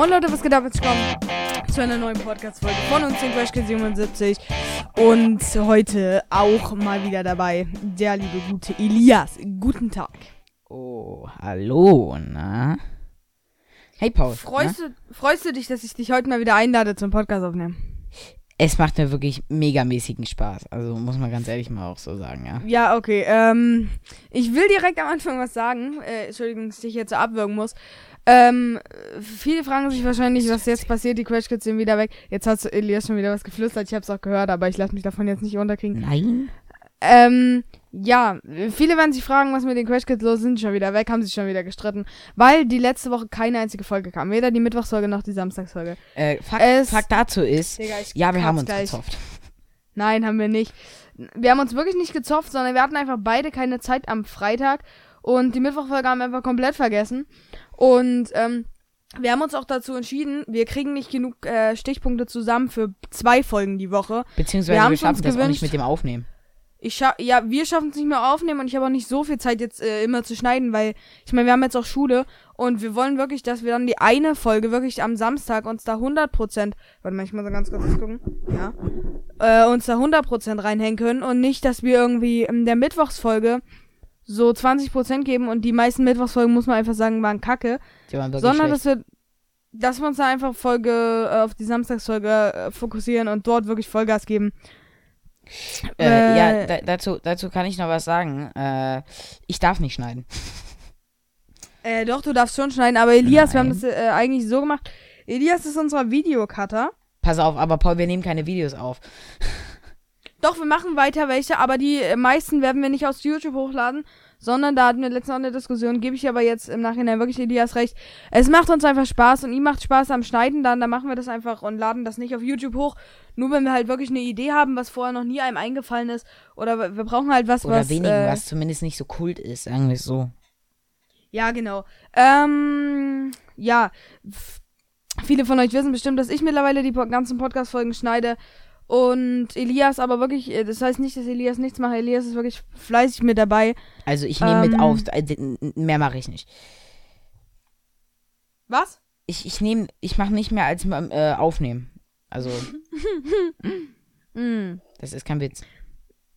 Moin Leute, was geht ab? Jetzt kommen zu einer neuen Podcast-Folge von uns, den Quashkids 77. Und heute auch mal wieder dabei der liebe gute Elias. Guten Tag. Oh, hallo, na? Hey Paul. Freust, du, freust du dich, dass ich dich heute mal wieder einlade zum Podcast aufnehmen? Es macht mir wirklich megamäßigen Spaß. Also muss man ganz ehrlich mal auch so sagen, ja. Ja, okay. Ähm, ich will direkt am Anfang was sagen. Äh, Entschuldigung, dass ich jetzt so abwürgen muss. Ähm, viele fragen sich wahrscheinlich, was jetzt passiert. Die Crash Kids sind wieder weg. Jetzt hat Elias schon wieder was geflüstert. Ich hab's auch gehört, aber ich lasse mich davon jetzt nicht unterkriegen. Nein? Ähm, ja, viele werden sich fragen, was mit den Crash Kids los ist. sind schon wieder weg, haben sich schon wieder gestritten, weil die letzte Woche keine einzige Folge kam. Weder die Mittwochsfolge noch die Samstagsfolge. Äh, Fakt, Es- Fakt dazu ist, Digga, ja, wir haben uns gleich. gezofft. Nein, haben wir nicht. Wir haben uns wirklich nicht gezopft, sondern wir hatten einfach beide keine Zeit am Freitag und die Mittwochfolge haben wir einfach komplett vergessen. Und ähm, wir haben uns auch dazu entschieden, wir kriegen nicht genug äh, Stichpunkte zusammen für zwei Folgen die Woche. Beziehungsweise Wir wir, schaffen das auch nicht mit dem Aufnehmen. Ich scha ja, wir schaffen es nicht mehr aufnehmen und ich habe auch nicht so viel Zeit jetzt äh, immer zu schneiden, weil ich meine, wir haben jetzt auch Schule und wir wollen wirklich, dass wir dann die eine Folge wirklich am Samstag uns da 100%, warte mal, ich muss mal ganz kurz gucken, ja, äh, uns da 100% reinhängen können und nicht, dass wir irgendwie in der Mittwochsfolge so 20% geben und die meisten Mittwochsfolgen, muss man einfach sagen, waren kacke, waren sondern schlecht. dass wir dass wir uns da einfach Folge äh, auf die Samstagsfolge äh, fokussieren und dort wirklich Vollgas geben. äh, äh, ja, da, dazu, dazu kann ich noch was sagen. Äh, ich darf nicht schneiden. Äh, doch, du darfst schon schneiden, aber Elias, wir haben Nein. das eigentlich so gemacht. Elias ist unser Videocutter. Pass auf, aber Paul, wir nehmen keine Videos auf. Doch, wir machen weiter welche, aber die äh, meisten werden wir nicht aus YouTube hochladen, sondern da hatten wir letztens auch eine Diskussion, gebe ich aber jetzt im Nachhinein wirklich Elias recht. Es macht uns einfach Spaß und ihm macht Spaß am Schneiden, dann, dann machen wir das einfach und laden das nicht auf YouTube hoch. Nur wenn wir halt wirklich eine Idee haben, was vorher noch nie einem eingefallen ist. Oder wir- brauchen halt was, Oder was. wenigen, äh, was zumindest nicht so kult ist, sagen wir es so. Ja, genau. Ähm, ja. Viele von euch wissen bestimmt, dass ich mittlerweile die ganzen Podcast-Folgen schneide. Und Elias aber wirklich, äh, das heißt nicht, dass Elias nichts macht. Elias ist wirklich fleißig mit dabei. Also ich nehme mit Ähm. auf, äh, mehr mache ich nicht. Was? Ich, ich nehme, ich mache nicht mehr als äh, aufnehmen. Also, Hm. das ist kein Witz.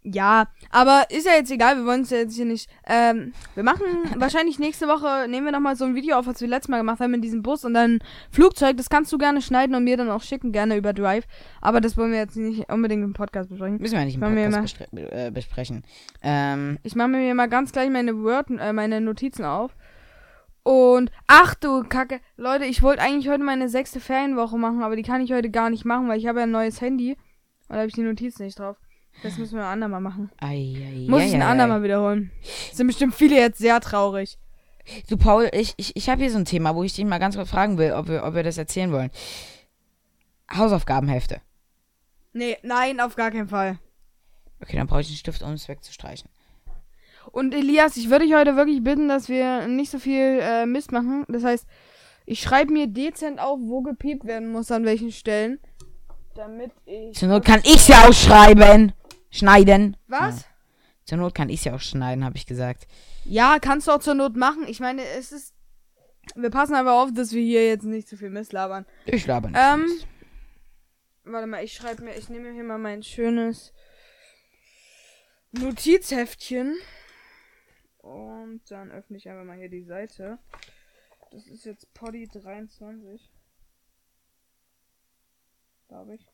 Ja, aber ist ja jetzt egal, wir wollen es ja jetzt hier nicht. Ähm, wir machen wahrscheinlich nächste Woche, nehmen wir nochmal so ein Video auf, was wir letztes Mal gemacht haben mit diesem Bus und dann Flugzeug. Das kannst du gerne schneiden und mir dann auch schicken, gerne über Drive. Aber das wollen wir jetzt nicht unbedingt im Podcast besprechen. Müssen wir nicht im Podcast bespre äh, besprechen. Ähm, Ich mache mir mal ganz gleich meine Word, äh, meine Notizen auf. Und ach du Kacke, Leute, ich wollte eigentlich heute meine sechste Ferienwoche machen, aber die kann ich heute gar nicht machen, weil ich habe ja ein neues Handy und da habe ich die Notizen nicht drauf. Das müssen wir ein andermal machen. ei, ei, Muss ei, ich ein ei, andermal wiederholen. Sind bestimmt viele jetzt sehr traurig. Du, Paul, ich, ich, ich habe hier so ein Thema, wo ich dich mal ganz kurz fragen will, ob wir, ob wir das erzählen wollen. Hausaufgabenhefte. Nee, nein, auf gar keinen Fall. Okay, dann brauche ich einen Stift, um es wegzustreichen. Und Elias, ich würde dich heute wirklich bitten, dass wir nicht so viel äh, Mist machen. Das heißt, ich schreibe mir dezent auf, wo gepiept werden muss, an welchen Stellen. Damit ich. Zur Not kann ich ja auch schreiben. Schneiden. Was? Zur Not kann ich ja auch schneiden, habe ich gesagt. Ja, kannst du auch zur Not machen. Ich meine, es ist. Wir passen einfach auf, dass wir hier jetzt nicht zu viel Mist labern. Ich laber nicht. Ähm. Mist. Warte mal, ich schreibe mir, ich nehme mir hier mal mein schönes Notizheftchen. Und dann öffne ich einfach mal hier die Seite. Das ist jetzt Poddy 23. Glaube ich.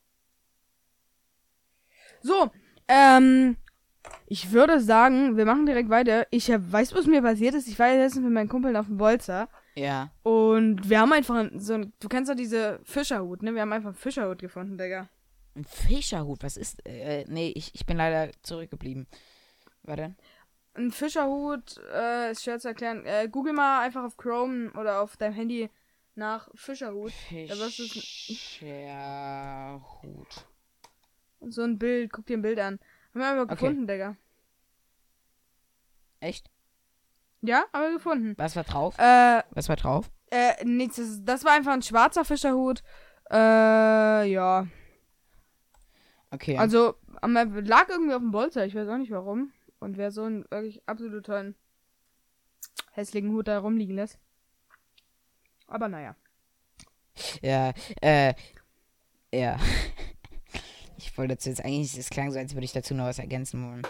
So, ähm, ich würde sagen, wir machen direkt weiter. Ich hab, weiß, was mir passiert ist. Ich war ja letztens mit meinen Kumpeln auf dem Bolzer. Ja. Und wir haben einfach ein- so ein, du kennst doch diese Fischerhut, ne? Wir haben einfach einen Fischerhut gefunden, Digga. Ein Fischerhut, was ist. Äh, nee, ich, ich bin leider zurückgeblieben. Warte. Ein Fischerhut, äh, ist schwer zu erklären. Äh, google mal einfach auf Chrome oder auf deinem Handy nach Fischerhut. Fischerhut. So ein Bild, guck dir ein Bild an. Haben wir Okay. gefunden, Digga. Echt? Ja, haben wir gefunden. Was war drauf? Äh, Was war drauf? äh, nichts, das, das war einfach ein schwarzer Fischerhut. Äh, ja. Okay. Also, lag irgendwie auf dem Bolzer, ich weiß auch nicht warum. Und wer so einen wirklich absolut tollen hässlichen Hut da rumliegen lässt. Aber naja. Ja, äh, ja. Ich wollte dazu jetzt eigentlich, es klang so, als würde ich dazu noch was ergänzen wollen.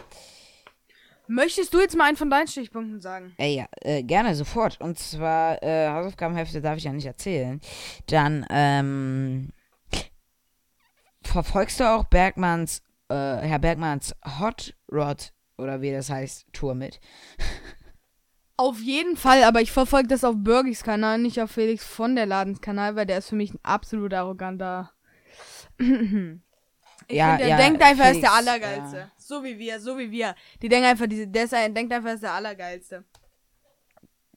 Möchtest du jetzt mal einen von deinen Stichpunkten sagen? Ey, ja, äh, gerne, sofort. Und zwar, äh, Hausaufgabenhefte darf ich ja nicht erzählen. Dann, ähm, verfolgst du auch Bergmanns, äh, Herr Bergmanns Hot Rod, oder wie das heißt, Tour mit? Auf jeden Fall, aber ich verfolge das auf Burgis Kanal, nicht auf Felix von der Ladens Kanal, weil der ist für mich ein absolut arroganter. Ich Ja, find, der ja, denkt einfach, er ist der Felix, Allergeilste. ja. So wie wir, so wie wir. Die denken einfach, diese, der, ist, ein- denkt einfach, er ist der Allergeilste.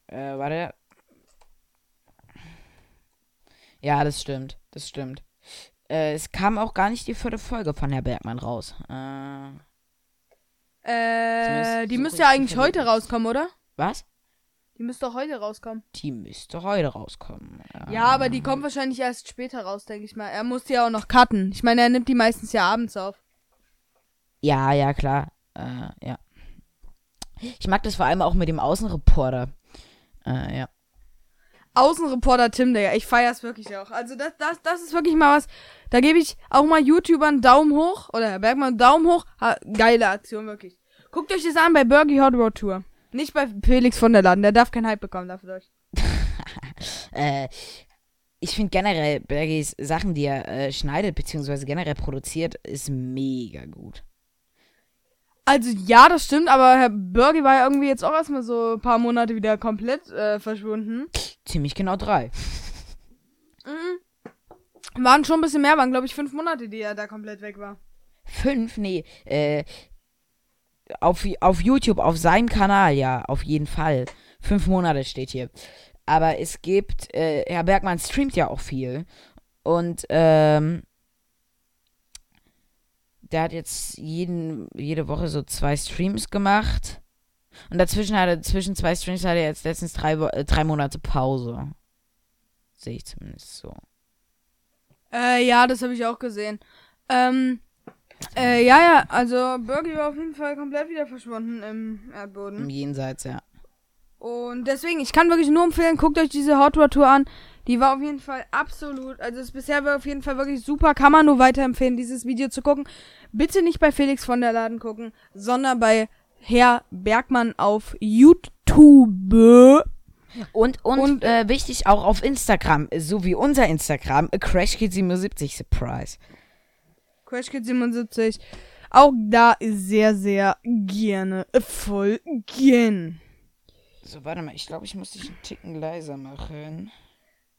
Äh, warte. Ja, das stimmt. Das stimmt. Äh, es kam auch gar nicht die vierte Folge von Herr Bergmann raus. Äh, Äh, die müsste ja eigentlich heute rauskommen, oder? was? Die müsste heute rauskommen. Die müsste heute rauskommen. Ja, aber die kommt wahrscheinlich erst später raus, denke ich mal. Er muss die ja auch noch cutten. Ich meine, er nimmt die meistens ja abends auf. Ja, ja, klar. Äh, ja. Ich mag das vor allem auch mit dem Außenreporter. Äh, ja. Außenreporter Tim, Digga. Ich feier's wirklich auch. Also das, das, das ist wirklich mal was. Da gebe ich auch mal YouTubern einen Daumen hoch. Oder Herr Bergmann einen Daumen hoch. Ha, geile Aktion, wirklich. Guckt euch das an bei Burgi Hot Road Tour. Nicht bei Felix von der Laden. Der darf keinen Hype bekommen dafür. Äh, ich finde generell Bergis Sachen, die er äh, schneidet, beziehungsweise generell produziert, ist mega gut. Also ja, das stimmt, aber Herr Burgi war ja irgendwie jetzt auch erstmal so ein paar Monate wieder komplett äh, verschwunden. Ziemlich genau drei. Mhm. Waren schon ein bisschen mehr, waren glaube ich fünf Monate, die er da komplett weg war. Fünf? Nee, äh, auf, auf YouTube, auf seinem Kanal, ja, auf jeden Fall. Fünf Monate steht hier. Aber es gibt, äh, Herr Bergmann streamt ja auch viel. Und, ähm, der hat jetzt jeden, jede Woche so zwei Streams gemacht. Und dazwischen hat er, zwischen zwei Streams hat er jetzt letztens drei, äh, drei Monate Pause. Sehe ich zumindest so. Äh, ja, das habe ich auch gesehen. Ähm, äh, ja, ja, also Burgi war auf jeden Fall komplett wieder verschwunden im Im Erdboden. Jenseits, ja. Und deswegen, ich kann wirklich nur empfehlen, guckt euch diese Hot Rod Tour an. Die war auf jeden Fall absolut, also ist bisher war auf jeden Fall wirklich super. Kann man nur weiterempfehlen, dieses Video zu gucken. Bitte nicht bei Felix von der Laden gucken, sondern bei Herr Bergmann auf YouTube. Und, und, Und- äh, wichtig auch auf Instagram, so wie unser Instagram, CrashKid77 Surprise. Crash Kid 77. Auch da sehr, sehr gerne folgen. So, warte mal, ich glaube, ich muss dich einen Ticken leiser machen.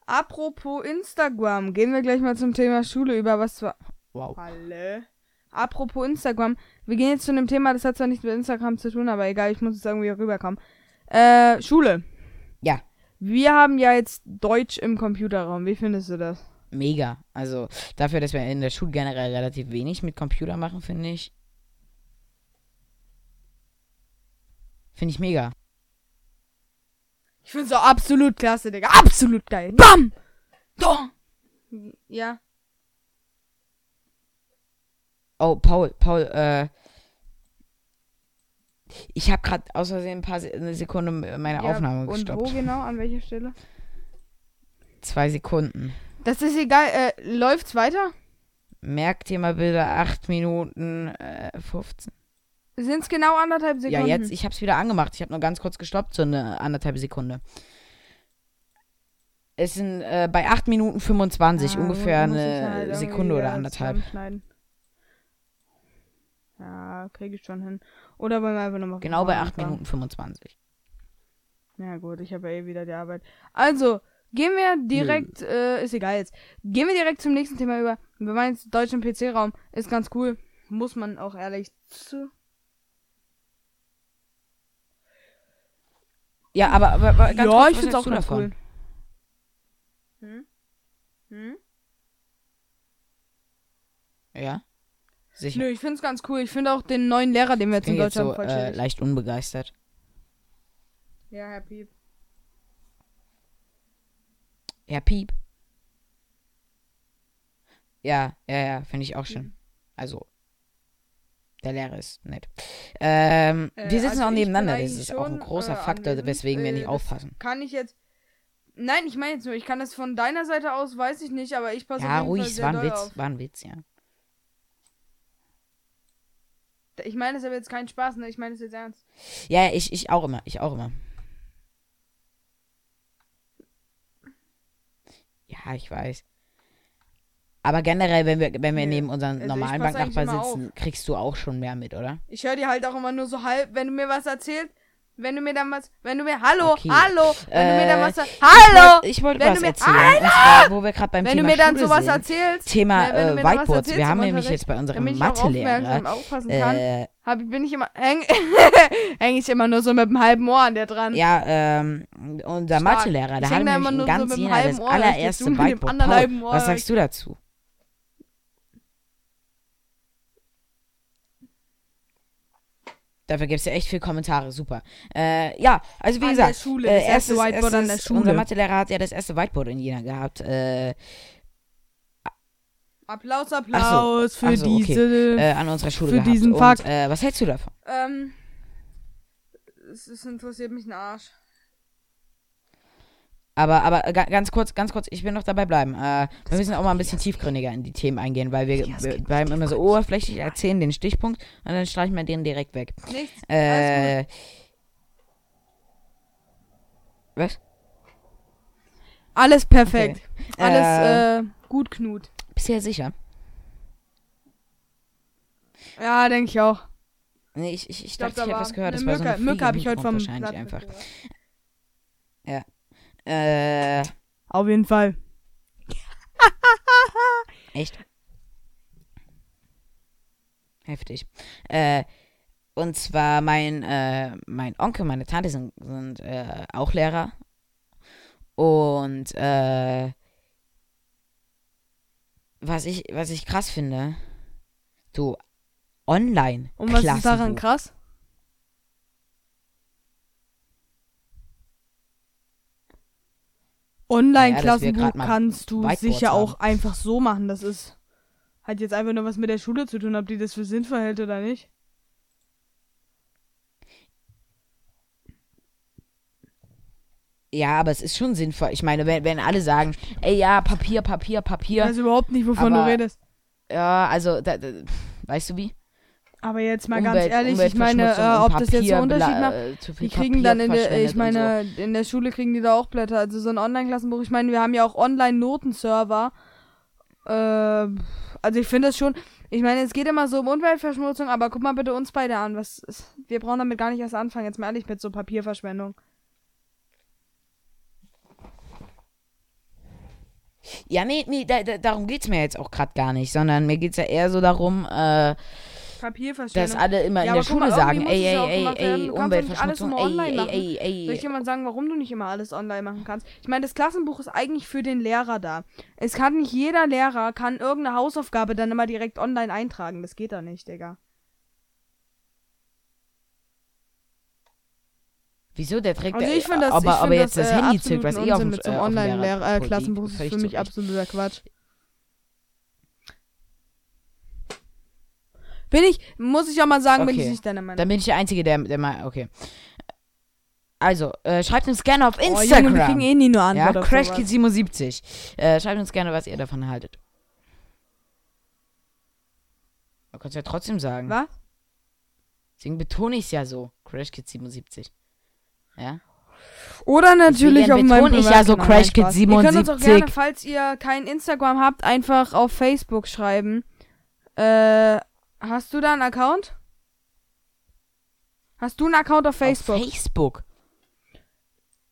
Apropos Instagram, gehen wir gleich mal zum Thema Schule über, was war. Wow. Halle. Apropos Instagram, wir gehen jetzt zu einem Thema, das hat zwar nichts mit Instagram zu tun, aber egal, ich muss jetzt irgendwie rüberkommen. Äh, Schule. Ja, Wir haben ja jetzt Deutsch im Computerraum. Wie findest du das? Mega. Also, dafür, dass wir in der Schule generell relativ wenig mit Computer machen, finde ich. Finde ich mega. Ich find's auch absolut klasse, Digga. Absolut geil. Bam! Doch! Ja. Oh, Paul, Paul, äh. Ich habe gerade aus Versehen ein paar Se eine Sekunde meine ja. Aufnahme Und wo gestoppt. genau? An welcher Stelle? Zwei Sekunden. Das ist egal. Äh, läuft's weiter? Merkt ihr mal bitte 8 Minuten äh, 15. Sind's genau anderthalb Sekunden? Ja, jetzt, ich hab's wieder angemacht. Ich habe nur ganz kurz gestoppt, so eine anderthalb Sekunde. Es sind äh, bei 8 Minuten 25, Ah, ungefähr eine halt Sekunde oder anderthalb. Ja, kriege ich schon hin. Oder wollen wir einfach nochmal Genau bei 8 Minuten 25. Ja gut, ich habe ja eh wieder die Arbeit. Also, gehen wir direkt, äh, ist egal jetzt. Gehen wir direkt zum nächsten Thema über. Wir meinen jetzt Deutsch im PC-Raum. Ist ganz cool. Muss man auch ehrlich zu. Ja, aber, aber, aber ganz ja, kurz, ich find's hältst auch ganz davon? cool. Hm? Hm? Ja? Sicher. Nö, ich find's ganz cool. Ich finde auch den neuen Lehrer, den wir jetzt in bin jetzt Deutschland so voll äh, leicht unbegeistert. Ja, Herr Piep. Ja, Piep. Ja, ja, ja, finde ich auch schön. Also, der Lehrer ist nett. Ähm, Äh, wir sitzen also auch nebeneinander. Das ist auch ein großer äh, Faktor, weswegen wir Äh, nicht das aufpassen. Kann ich jetzt. Nein, ich meine jetzt nur, ich kann das von deiner Seite aus, weiß ich nicht, aber ich passe Ja, auf jeden ruhig, Fall es sehr war ein Witz. auf. War ein Witz, ja. Ich meine, das ist aber jetzt kein Spaß, ne? Ich meine das jetzt ernst. Ja, ich, ich auch immer. Ich auch immer. Ja, ich weiß. Aber generell, wenn wir, wenn wir Nee, neben unseren also normalen Banknachbarn sitzen, kriegst du auch schon mehr mit, oder? Ich höre dir halt auch immer nur so halb, wenn du mir was erzählst, wenn du mir dann was, wenn du mir, hallo, Okay. hallo, wenn du mir dann Äh, was, hallo, Ich wollte wenn was du mir- erzählen. Und zwar, wo wir gerade beim wenn du Thema mir dann Schule sowas sind. erzählst, Thema Ja, du äh, Whiteboards. Wir haben nämlich jetzt bei unserem Mathelehrer äh, hab, bin ich immer, häng, häng ich immer nur so mit dem halben Ohr an der dran. ja, ähm, unser Stark. Mathelehrer, der hat nämlich so ganz mit dem Jena das Ohr, allererste Ohr was sagst du dazu? Dafür gibt es ja echt viele Kommentare, super. Äh, ja, also wie An gesagt, der Schule, äh, das erste erstes, Whiteboard an der erstes, Unser Schule. Mathelehrer hat ja das erste Whiteboard in Jena gehabt. Äh, Applaus, Applaus für Ach so, okay. diese, äh, an unserer Schule Für gehabt. diesen Fakt. Äh, was hältst du davon? ähm, es, es interessiert mich ein Arsch. Aber, aber ga- ganz kurz, ganz kurz, ich will noch dabei bleiben. Äh, wir müssen auch mal ein bisschen tiefgründiger in die Themen eingehen, weil wir, bleiben immer so oberflächlich, erzählen den Stichpunkt und dann streichen wir den direkt weg. Nichts, alles Äh, was? Alles perfekt. Okay. Alles, äh, gut, Knut. Bist du ja sicher? Ja, denke ich auch. Nee, ich, ich, ich dachte, ich hätte was gehört. Das war so Mücke, Mücke habe ich heute vom wahrscheinlich einfach. mitgebracht. Äh, Auf jeden Fall. echt? Heftig. Äh, und zwar mein, äh, mein Onkel, meine Tante sind, sind äh, auch Lehrer. Und äh, was ich, was ich krass finde, so online. Und was ist daran krass? Ja, Online-Klassenbuch mal kannst du Whiteboards sicher auch haben. einfach so machen. Das ist hat jetzt einfach nur was mit der Schule zu tun, ob die das für sinnvoll hält oder nicht. Ja, aber es ist schon sinnvoll. Ich meine, wenn, wenn alle sagen, ey, ja, Papier, Papier, Ich Papier. weiß überhaupt nicht, wovon du aber redest. Ja, also, da, da, weißt du wie? Aber jetzt mal Umwelt- ganz ehrlich, ich meine, äh, ob das jetzt Papier, einen Unterschied macht. äh, Die kriegen Papier dann in der, ich meine, in der Schule kriegen die da auch Blätter. Also so ein Online-Klassenbuch. Ich meine, wir haben ja auch Online-Notenserver. Äh, also ich finde das schon. Ich meine, es geht immer so um Umweltverschmutzung, aber guck mal bitte uns beide an. Was wir brauchen damit gar nicht erst anfangen. Jetzt mal ehrlich mit so Papierverschwendung. Ja, nee, nee, da, da, darum geht's mir jetzt auch gerade gar nicht, sondern mir geht's ja eher so darum, äh, dass alle immer Ja, in der Schule mal, sagen, ey, es ey, ey, ey, Umweltverschmutzung, ey, ey, machen. ey, Soll ich ey. mal sagen, warum du nicht immer alles online machen kannst? Ich meine, das Klassenbuch ist eigentlich für den Lehrer da. Es kann nicht jeder Lehrer kann irgendeine Hausaufgabe dann immer direkt online eintragen. Das geht da nicht, Digga. Wieso, der trägt Also ich finde das, aber, ich aber jetzt das, das äh, Handy zückt, was eh auf dem mit so einem äh, Online-Klassenbuch ist für mich absoluter Quatsch. Bin ich, muss ich auch mal sagen, bin ich Okay. nicht deiner Meinung. Dann bin ich der Einzige, der, der mal, okay. Also, äh, schreibt uns gerne auf oh, Instagram. Junge, wir kriegen eh nie nur ja, auf sowas. CrashKid77. Äh, schreibt uns gerne, was ihr davon haltet. Man kann es ja trotzdem sagen. Was? Deswegen betone ich es ja so. CrashKid77. Ja? Oder natürlich auf meinem ich ja so. Crash Kid Nein, Spaß. Ihr könnt uns auch 77. gerne, falls ihr kein Instagram habt, einfach auf Facebook schreiben. Äh, hast du da einen Account? Hast du einen Account auf Facebook? Auf Facebook.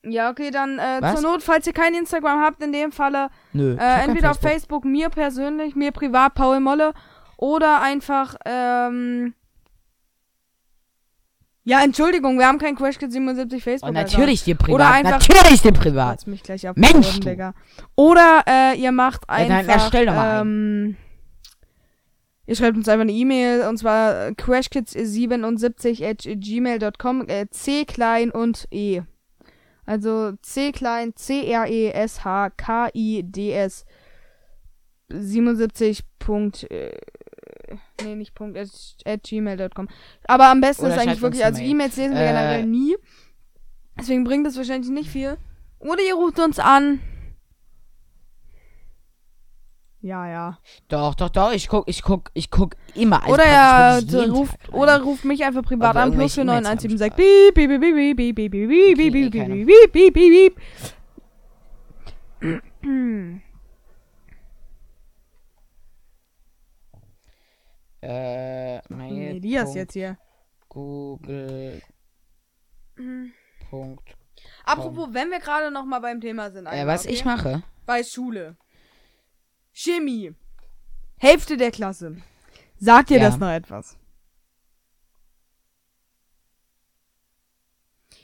ja, okay, dann äh, Was? zur Not, falls ihr kein Instagram habt, in dem Falle Nö. äh, entweder auf Facebook mir persönlich, mir privat, Paul Molle, oder einfach, ähm, ja, Entschuldigung, wir haben kein Crashkit 77 Facebook. Und natürlich dir privat. Oder einfach- natürlich dir privat. Mich gleich Mensch. Digga. Oder äh, ihr macht Ja, dann einfach. erstell doch mal ähm, ihr schreibt uns einfach eine E-Mail und zwar äh, crashkids77 at gmail.com. Äh, C klein und E. Also C klein C R E S H K I D S 77. Punkt, äh, nee, nicht Punkt, at, at gmail.com. Aber am besten Oder ist eigentlich wirklich, also Mail. E-Mails lesen wir Äh, generell nie. Deswegen bringt es wahrscheinlich nicht viel. Oder ihr ruft uns an. Ja, ja. Doch, doch, doch. Ich guck, ich guck, ich guck immer. Also oder er jeden ruft, oder ruft mich einfach privat an. Plus irgendwelche E-Mails 4917 sagt haben, piep, piep, piep, piep, piep, piep, piep, piep, piep, piep, piep, piep, piep, piep, Äh, Mail. Elias Punkt jetzt hier. Google. Punkt. Apropos, wenn wir gerade noch mal beim Thema sind. Äh, einmal, was okay? ich mache? Bei Schule. Chemie. Hälfte der Klasse. Sagt dir Ja. das noch etwas?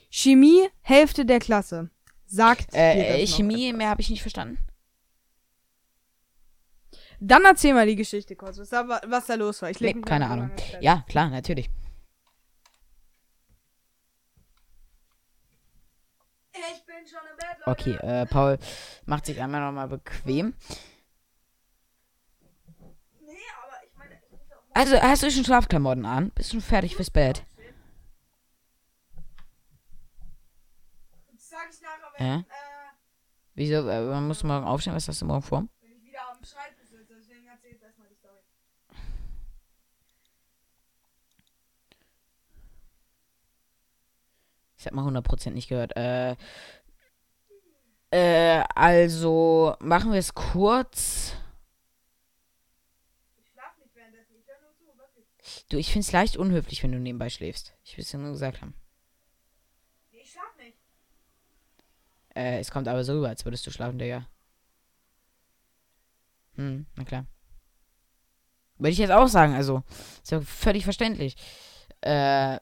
Chemie, Hälfte der Klasse. Sagt dir Äh, äh, das noch Chemie, mehr habe ich nicht verstanden. Dann erzähl mal die Geschichte kurz, was da, wa- was da los war. Ich Nee, keine Ahnung. Ja, klar, natürlich. Ich bin schon im Bett, Okay, äh, Paul macht sich einmal nochmal bequem. Nee, aber ich meine, ich Also, hast du schon Schlafklamotten an? Bist du schon fertig fürs Bett? Das sag ich nachher, wenn, Ja? äh, Wieso? Äh, man muss morgen aufstehen. Was hast du morgen vor? wenn ich wieder am Schreibtisch sitze. Deswegen erzähl jetzt erstmal die Story. Ich hab mal 100% nicht gehört. Äh, äh, also, machen wir es kurz. Ich schlaf nicht währenddessen, ich höre nur zu, wirklich. Du, ich find's leicht unhöflich, wenn du nebenbei schläfst. Ich will es dir nur gesagt haben. Nee, ich schlaf nicht. Äh, es kommt aber so rüber, als würdest du schlafen, Digga. Hm, na klar. Würde ich jetzt auch sagen, also. Ist ja völlig verständlich. Äh.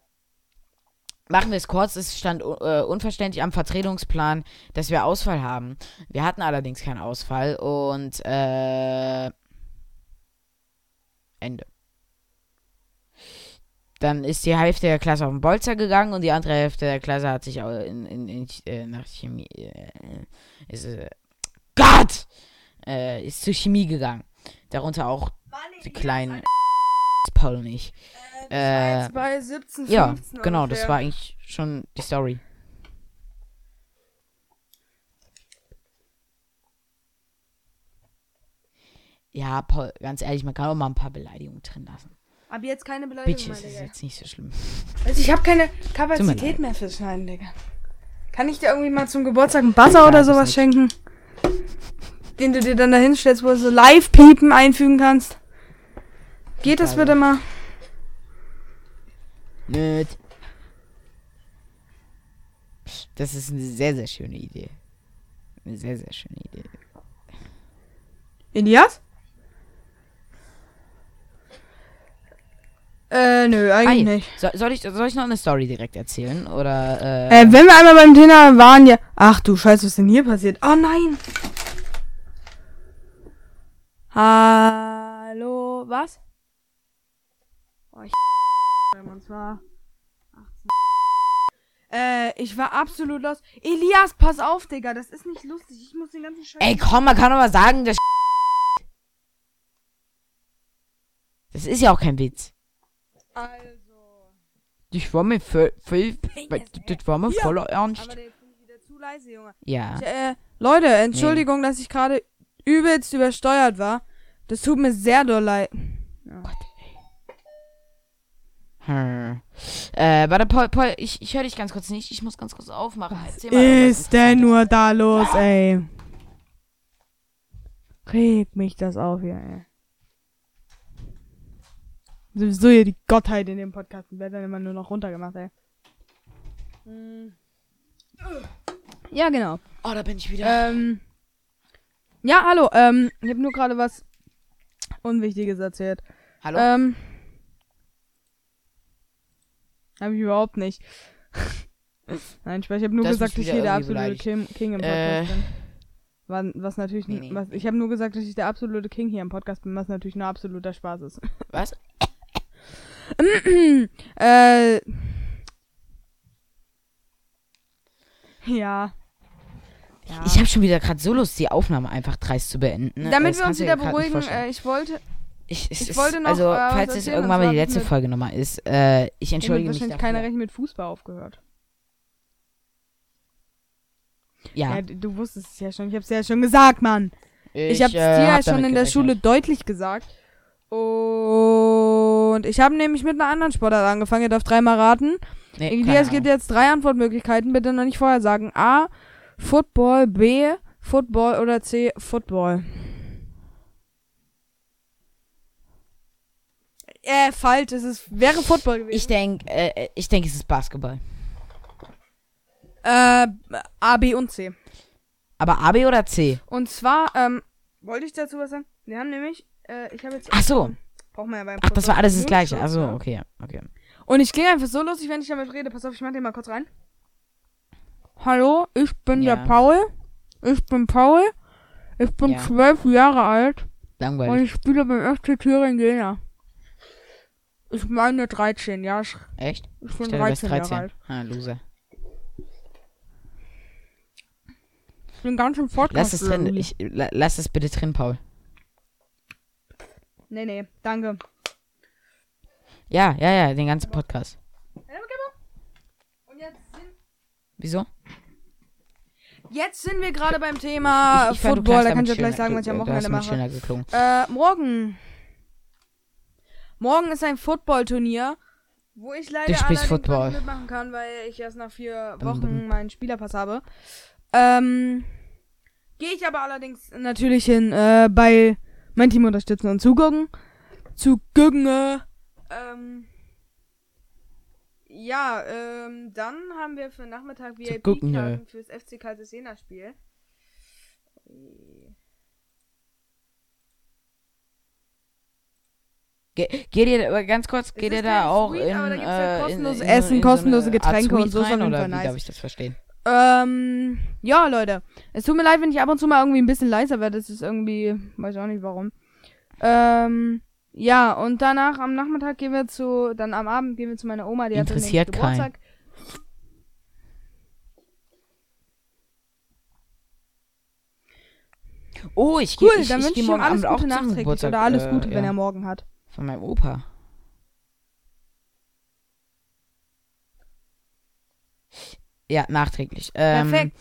Machen wir es kurz. Es stand äh, unverständlich am Vertretungsplan, dass wir Ausfall haben. Wir hatten allerdings keinen Ausfall und äh. Ende. Dann ist die Hälfte der Klasse auf den Bolzer gegangen und die andere Hälfte der Klasse hat sich in, in, in, äh, nach Chemie. Äh, ist, äh, Gott! Äh, ist zur Chemie gegangen. Darunter auch die kleinen Paul und ich. Äh, Äh, bei 17, 15 Ja, genau, das ungefähr. war eigentlich schon die Story. Ja, Paul, ganz ehrlich, man kann auch mal ein paar Beleidigungen drin lassen. Ab jetzt keine Beleidigung Bitches ist jetzt nicht so schlimm. Also ich habe keine Kapazität mehr fürs Schneiden, Digga. Kann ich dir irgendwie mal zum Geburtstag einen Buzzer oder das sowas schenken? Den du dir dann da hinstellst, wo du so Live-Piepen einfügen kannst? Geht das bitte mal? Nöt. Das ist eine sehr, sehr schöne Idee. Eine sehr, sehr schöne Idee. Elias? Äh, nö, eigentlich Ei. nicht. So, soll, ich, soll ich noch eine Story direkt erzählen? Oder, äh, Äh, wenn wir einmal beim Thema waren, ja. Ach du Scheiße, was ist denn hier passiert? Oh nein! Hallo, was? Oh, ich zwar 18. Äh, ich war absolut los. Elias, pass auf, Digga, das ist nicht lustig. Ich muss den ganzen Scheiß. Ey, komm, man kann doch mal sagen, das. Das ist ja auch kein Witz. Also. Das war mir voll. voll das war mir Ja. voller Ernst. Aber der ich wieder zu leise, Junge. Ja. Ich, äh, Leute, Entschuldigung, dass ich gerade übelst übersteuert war. Das tut mir sehr doll leid. Hm. Äh, warte, Paul, Paul, ich, ich höre dich ganz kurz nicht. Ich muss ganz kurz aufmachen. Irgendwas Ist denn nur da los, ey? Reg mich das auf hier, ey. Sowieso hier die Gottheit in dem Podcast wird dann immer nur noch runtergemacht, ey. Hm. Ja, genau. Oh, da bin ich wieder. Ähm. Ja, hallo, ähm, ich habe nur gerade was Unwichtiges erzählt. Hallo? Ähm. Hab ich überhaupt nicht. Nein, Spaß, ich habe nur Das gesagt, ich hier der absolute King, King im Äh. Podcast bin. Was, was natürlich, Nee, nee. was, ich habe nur gesagt, dass ich der absolute King hier im Podcast bin, was natürlich nur absoluter Spaß ist. Was? äh. Ja. ja. Ich habe schon wieder gerade so Lust, die Aufnahme einfach dreist zu beenden. ne? Damit Das wir uns wieder beruhigen, äh, ich wollte. Ich, es ich ist, wollte noch, Also, äh, falls es irgendwann mal die letzte mit- Folge nochmal ist, äh, ich Ich entschuldige mich wahrscheinlich dafür. keiner recht mit Fußball aufgehört. Ja. Ja, du wusstest es ja schon. Ich hab's ja schon gesagt, Mann. Ich, hab's äh, dir ja hab schon damit in der gerechnet. Schule deutlich gesagt. Und ich habe nämlich mit einer anderen Sportart angefangen. Ihr dürft dreimal raten. Nee, Elias keine gibt jetzt drei Antwortmöglichkeiten. Bitte noch nicht vorher sagen. A. Football. B. Football. Oder C. Football. Äh, falsch. Es ist, wäre Football gewesen. Ich denke, äh, ich denke, es ist Basketball. äh, A, B und C. Aber A, B oder C? Und zwar, ähm, wollte ich dazu was sagen? Wir haben nämlich, äh, ich habe jetzt. Ach so. Brauchen wir ja beim Ach, das war alles das Podcast Gleiche. Also, okay, okay. Und ich klinge einfach so lustig, wenn ich damit rede. Pass auf, ich mach den mal kurz rein. Hallo, ich bin Ja. der Paul. Ich bin Paul. Ich bin Ja. zwölf Jahre alt und Langweilig. ich spiele beim FC Thüringen Jena. Ich meine 13, ja. Ich, Echt? ich bin Ich dachte, du wärst 13 Jahre alt. Ah, Loser. Ich bin ganz im Podcast. Lass es drin. irgendwie. Ich, la, lass es bitte drin, Paul. Nee, nee, danke. Ja, ja, ja, den ganzen Podcast. Und jetzt sind, Wieso? jetzt sind wir gerade beim Thema Ich- ich du Football. Da kann ich damit ja gleich sagen, was ich am Du- du Wochenende mache. Äh, morgen. Morgen ist ein Football-Turnier, wo ich leider Du spielst allerdings Football. nicht mitmachen kann, weil ich erst nach vier Wochen meinen Spielerpass habe. Ähm, gehe ich aber allerdings natürlich hin, äh, bei mein Team unterstützen und zugucken. Zugucken, äh, ähm, ja, ähm, dann haben wir für Nachmittag VIP-Karten fürs FC Calcesena Ge geht ihr, aber ganz kurz, geht ihr da auch Sweet, in, aber da halt äh, kostenloses in, in, Essen, in kostenlose so Getränke und so Suite rein, oder wie nice. darf ich das verstehen? Ähm, ja, Leute. Es tut mir leid, wenn ich ab und zu mal irgendwie ein bisschen leiser werde. Das ist irgendwie, weiß auch nicht warum. Ähm, ja, und danach am Nachmittag gehen wir zu, dann am Abend gehen wir zu meiner Oma, die hat Interessiert nämlich Geburtstag. Oh, ich Cool, gehe ich, dann ich wünsche geh ich ihm morgen alles Abend auch Gute zum nachträglich Geburtstag. oder alles äh, Gute, wenn ja, er morgen hat. Von meinem Opa. Ja, nachträglich. Ähm, Perfekt.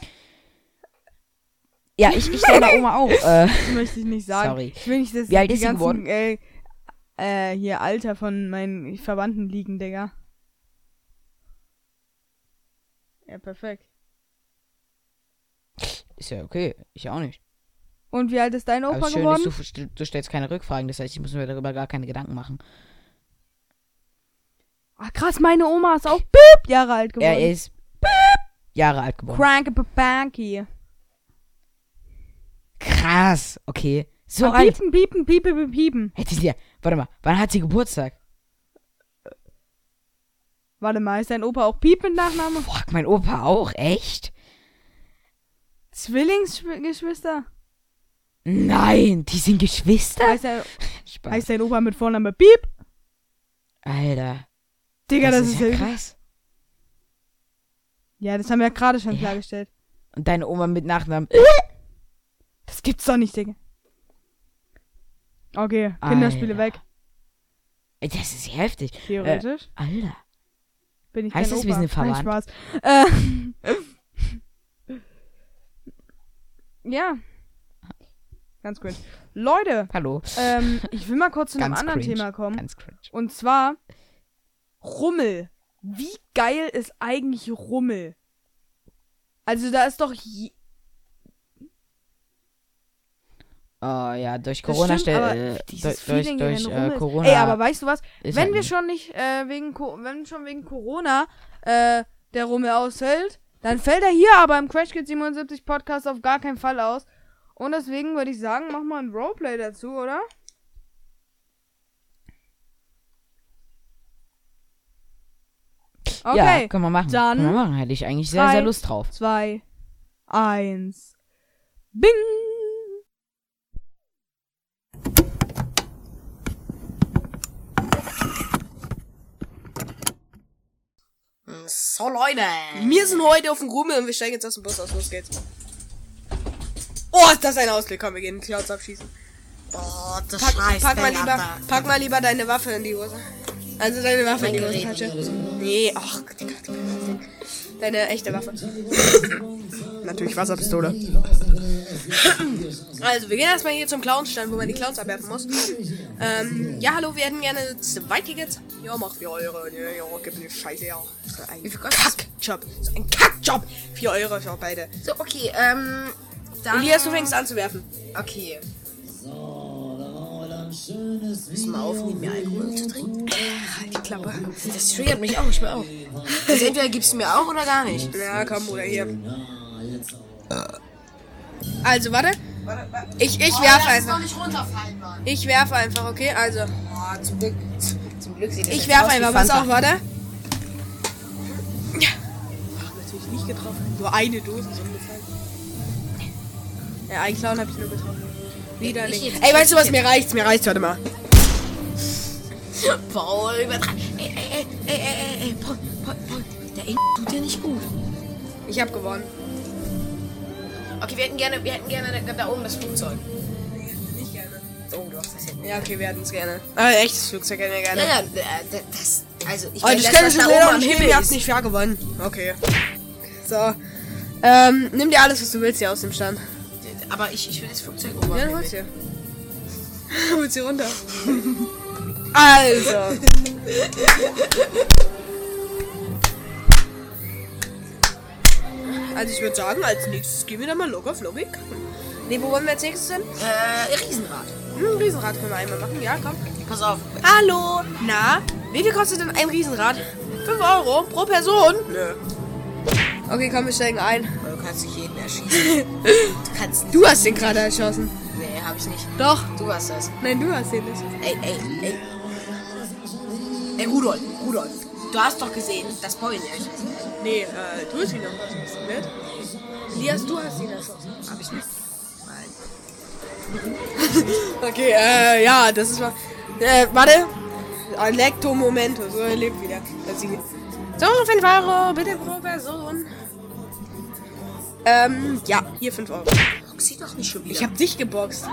Ja, ich, ich deiner Oma auch. Äh, Das möchte ich nicht sagen. sorry. Ich will nicht, dass Wie alt die ist ganzen, geworden? äh, äh, hier Alter von meinen Verwandten liegen, Digga. Ja, perfekt. Ist ja okay. Ich auch nicht. Und wie alt ist dein Aber Opa ist schön, geworden? dass du, du stellst keine Rückfragen. Das heißt, ich muss mir darüber gar keine Gedanken machen. Ach krass, meine Oma ist auch Bip Jahre alt geworden. Er ist Jahre alt geworden. Crank Papanky. Krass. Okay. So Ah, alt. Piepen, piepen, piepen, piepen, piepen. Hätte sie. Warte mal. Wann hat sie Geburtstag? Warte mal, ist dein Opa auch Piep mit Nachname? Fuck, mein Opa auch. Echt? Zwillingsgeschwister? Nein, die sind Geschwister? Heißt, dein- Spaß. heißt dein Opa mit Vorname Piep? Alter. Digga, das, ist ja ja krass. Ja, das haben wir ja gerade schon Ja. klargestellt. Und deine Oma mit Nachnamen. Das gibt's doch nicht, Digga. Okay, Kinderspiele Alter. weg. Das ist heftig. Theoretisch. Alter. Bin ich heißt das, wir Opa. sind Nein, verwandt? Spaß. Äh. ja. Ganz gut. Leute, Hallo. ähm, ich will mal kurz zu einem anderen cringe. Thema kommen. Ganz cringe. Und zwar Rummel. Wie geil ist eigentlich Rummel? Also da ist doch Oh ja, durch Corona stimmt, stell, aber äh, durch, Feeling, durch wenn äh, Corona. Ey, aber weißt du was? Wenn halt wir nicht. schon nicht äh, wegen Co wenn schon wegen Corona äh, der Rummel ausfällt, dann fällt er hier aber im Crash Kids 77 Podcast auf gar keinen Fall aus. Und deswegen würde ich sagen, mach mal ein Roleplay dazu, oder? Okay. Ja, können wir machen. dann können wir machen. Hätte ich eigentlich sehr, drei, sehr Lust drauf. zwei, eins. Bing! So Leute, wir sind heute auf dem Rummel und wir steigen jetzt aus dem Bus aus. Los geht's. Oh, ist das ein Ausblick? Komm, wir gehen Clouds abschießen. Oh, das Pack, scheiß pack mal lieber, Alter. pack mal lieber deine Waffe in die Hose. Also deine Waffe in die Hosentasche. Nee, ach, Digga, Digga. Deine echte Waffe. Natürlich Wasserpistole. Also, wir gehen erstmal hier zum Clownstand, wo man die Clowns abwerfen muss. Ähm, ja, hallo, wir hätten gerne zwei Tickets. Ja, mach 4 Euro. Ja, ja, gib mir Scheiße, ja. So ein? Kackjob. So ein Kackjob. 4 Euro für beide. So, okay, ähm. Dann. Elias, du fängst an zu werfen. Okay. Müssen wir aufnehmen, mir Alkohol zu trinken? Halt die Klappe. Das triggert mich auch, ich will auch. Also entweder gibst du mir auch oder gar nicht. Ja, komm, Bruder, hier. Also, warte. Ich, ich werfe einfach. nicht runterfallen, Mann. Ich werfe einfach, okay? Also, Oh, zum Glück. Zum Glück sieht ich werfe einfach. Pass auf, warte. Ja. Natürlich nicht getroffen. Nur eine Dose so ungefähr. Ja, einen Clown habe ich nur getroffen. Wieder Ich nicht. jetzt- Ey, weißt du was? Mir reicht's, mir reicht's. Warte mal. Paul, übertreib. Ey, ey, ey, ey, ey, ey, Paul, Paul, Paul. Der Ing tut dir nicht gut. Ich habe gewonnen. Okay, wir hätten gerne, wir hätten gerne da, da oben das Flugzeug. Nicht gerne. Oh, du hast das jetzt. Ja, okay, wir hätten es gerne. Aber echtes Flugzeug hätten wir gerne. Ja, ja, äh, das, also ich Oh, meine, das, was ist da oben am ich Himmel ist. nicht fair gewonnen. Okay. So. Ähm, nimm dir alles, was du willst hier aus dem Stand. Aber ich, ich will das Flugzeug oben. Ja, dann holst Himmel. dir. holst dir runter. also. Also ich würde sagen, als nächstes gehen wir dann mal locker flockig. Ne, wo wollen wir als nächstes hin? Äh, Riesenrad. Hm, Riesenrad können wir einmal machen. Ja, komm. Pass auf. Hallo. Na, wie viel kostet denn ein Riesenrad? 5 Euro pro Person? Nö. Okay, komm, wir steigen ein. Du kannst nicht jeden erschießen. Du kannst nicht. Du hast den gerade erschossen. Nee, hab ich nicht. Doch. Du hast das. Nein, du hast den nicht. Ey, ey, ey. Ey, Rudolf, Rudolf. Du hast doch gesehen, dass Paul ihn erschossen hat. Nee, äh, du hast ihn noch erschossen, nicht? Elias, du hast ihn erschossen. Hab ich nicht. Okay, äh, ja, das ist mal. Äh, warte. Electo Momento, so er lebt wieder. Sie- So, 5 Euro, bitte pro Person. Ähm, ja, hier 5 Euro. Box sie doch nicht schon wieder. Ich hab dich geboxt,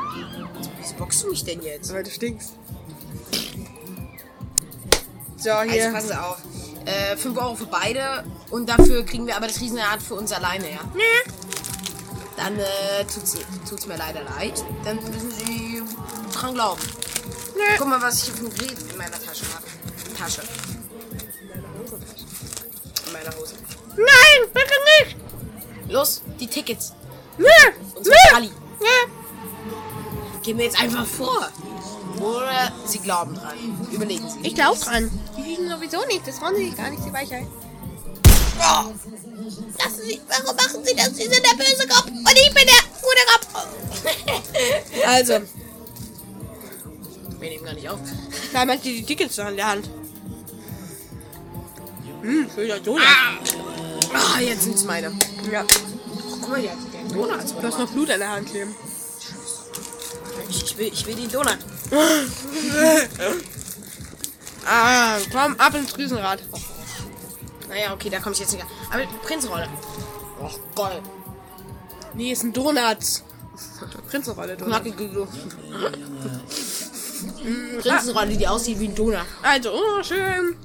Wieso boxst du mich denn jetzt? weil du stinkst. So, Also hier. passen Sie auf. Äh, 5 Euro für beide und dafür kriegen wir aber das Riesenrad für uns alleine, ja? Nee. Dann äh, tut's, tut's mir leider leid. Dann müssen Sie dran glauben. Nee. Guck mal, was ich für ein Gerät in meiner Tasche habe. Tasche. In meiner Hose. Nein, bitte nicht. Los, die Tickets. Unsere. Nee. Gehen wir jetzt einfach vor. Oder Sie glauben dran. Überlegen Sie. Ich glaub dran. Die wiegen sowieso nicht, das wollen sie gar nicht, die Weichheit. Lassen Sie, warum machen Sie das? Sie sind der böse Kopf und ich bin der gute Kopf. Also, Wir nehmen gar nicht auf. da haben die die Tickets in der Hand. Hm, schöner Donut. Ah, jetzt sind's meine. Ja, Guck mal, die hat den Donut. du hast noch Blut an der Hand kleben. Ich, ich, will, ich will den Donut. Ah, komm, ab ins Riesenrad. Naja, okay, da komme ich jetzt nicht an. Aber Prinzrolle. Oh, geil. Nee, ist ein Donut. Prinzenrolle Donut. Knackige Prinzenrolle, die aussieht wie ein Donut. Also, oh, schön.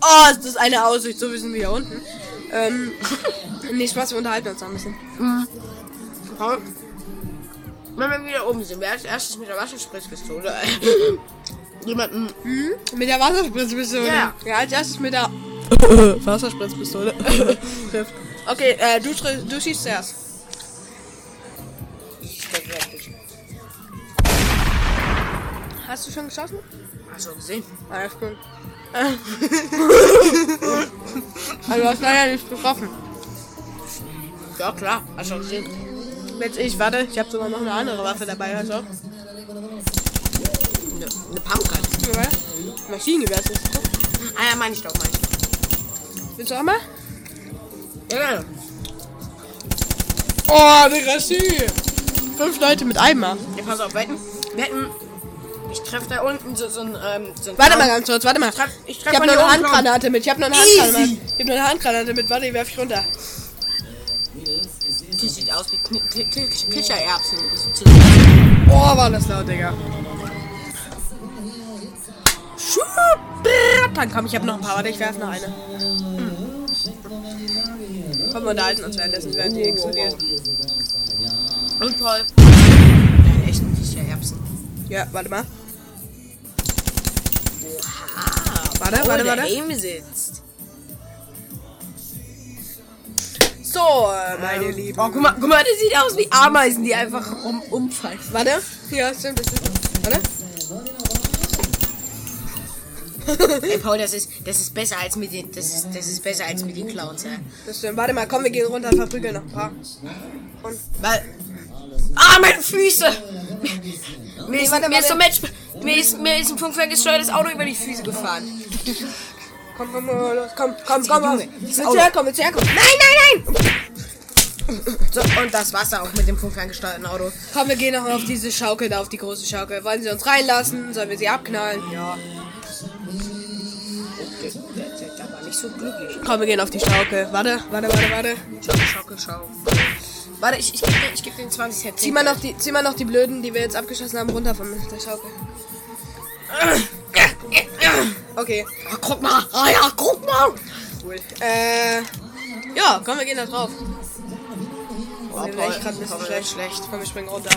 Oh, ist das eine Aussicht, so wie sind wir hier unten. Ähm, nee, Spaß, wir unterhalten uns noch ein bisschen. Wenn wir wieder oben sind, wer als erstes mit der Wasserspritzpistole jemanden Mit der Wasserspritzpistole. Ja. Ja, als erstes mit der Wasserspritzpistole. trifft. okay, äh, du, du schießt zuerst. Hast du schon geschossen? Hast du gesehen? Alles gut. also du hast leider nicht getroffen. Ja, klar. Hast du gesehen? Jetzt ich, warte, ich habe sogar noch eine andere Waffe dabei, also. Eine, eine Pumpgun. Ja. Maschinengewehr ist das. Ah ja, meine ich doch, meine ich doch. Willst du auch mal? Ja, gerne. Oh, Digga. Fünf Leute mit Eimer. Ja, pass auf, wetten. Wetten. Ich treffe da unten so, so ein. Ähm, so ein Warte mal ganz kurz, warte mal. treff- ich Ich treff habe von noch eine Handgranate mit. Ich habe noch eine. Handgranate mit. Ich habe noch eine Handgranate mit. Warte, die werf ich runter. Die sieht aus wie Kichererbsen. Oh, war das laut, Digga. Dann komm, ich habe noch ein paar. Warte, ich werf noch eine. Komm, wir unterhalten uns währenddessen, während die explodiert. Und Paul. Ja, echt ein Fischer Erbsen. Ja, warte mal. Warte, oh, warte, warte. Aim sitzt. So, meine Lieben. Oh, guck mal, guck mal, das sieht aus wie Ameisen, die einfach um, umfallen. Warte. Ja, stimmt, das ist. Warte. Ey, Paul, das ist, das ist besser als mit den, das ist, das ist besser als mit den Clowns, ja. Das stimmt. Warte mal, komm, wir gehen runter, verprügeln noch ein paar. Und. Weil. Ah, meine Füße! Mir ist, warte, mir ist so. Match. Mir ist, mir ist ein funkferngesteuertes Auto über die Füße gefahren. Komm, komm, komm, los, komm, komm, komm, komm. Willst du herkommen, willst du herkommen? Nein, nein, nein! So, und das Wasser auch mit dem funkferngesteuerten Auto. Komm, wir gehen noch auf diese Schaukel da, auf die große Schaukel. Wollen sie uns reinlassen? Sollen wir sie abknallen? Ja. Der, der, war nicht so glücklich. Komm, wir gehen auf die Schaukel. Warte, warte, warte, warte. Schaukel, schau. Warte, ich, ich gebe ich geb den 20 Cent. Zieh mal, noch die, zieh mal noch die Blöden, die wir jetzt abgeschossen haben, runter von der Schaukel. Okay, Oh, guck mal. Ah ja, guck mal. cool. Äh, ja, komm, wir gehen da drauf. Oh, Paul, wäre echt grad ein bisschen Paul, schlecht. schlecht. Komm, wir springen runter.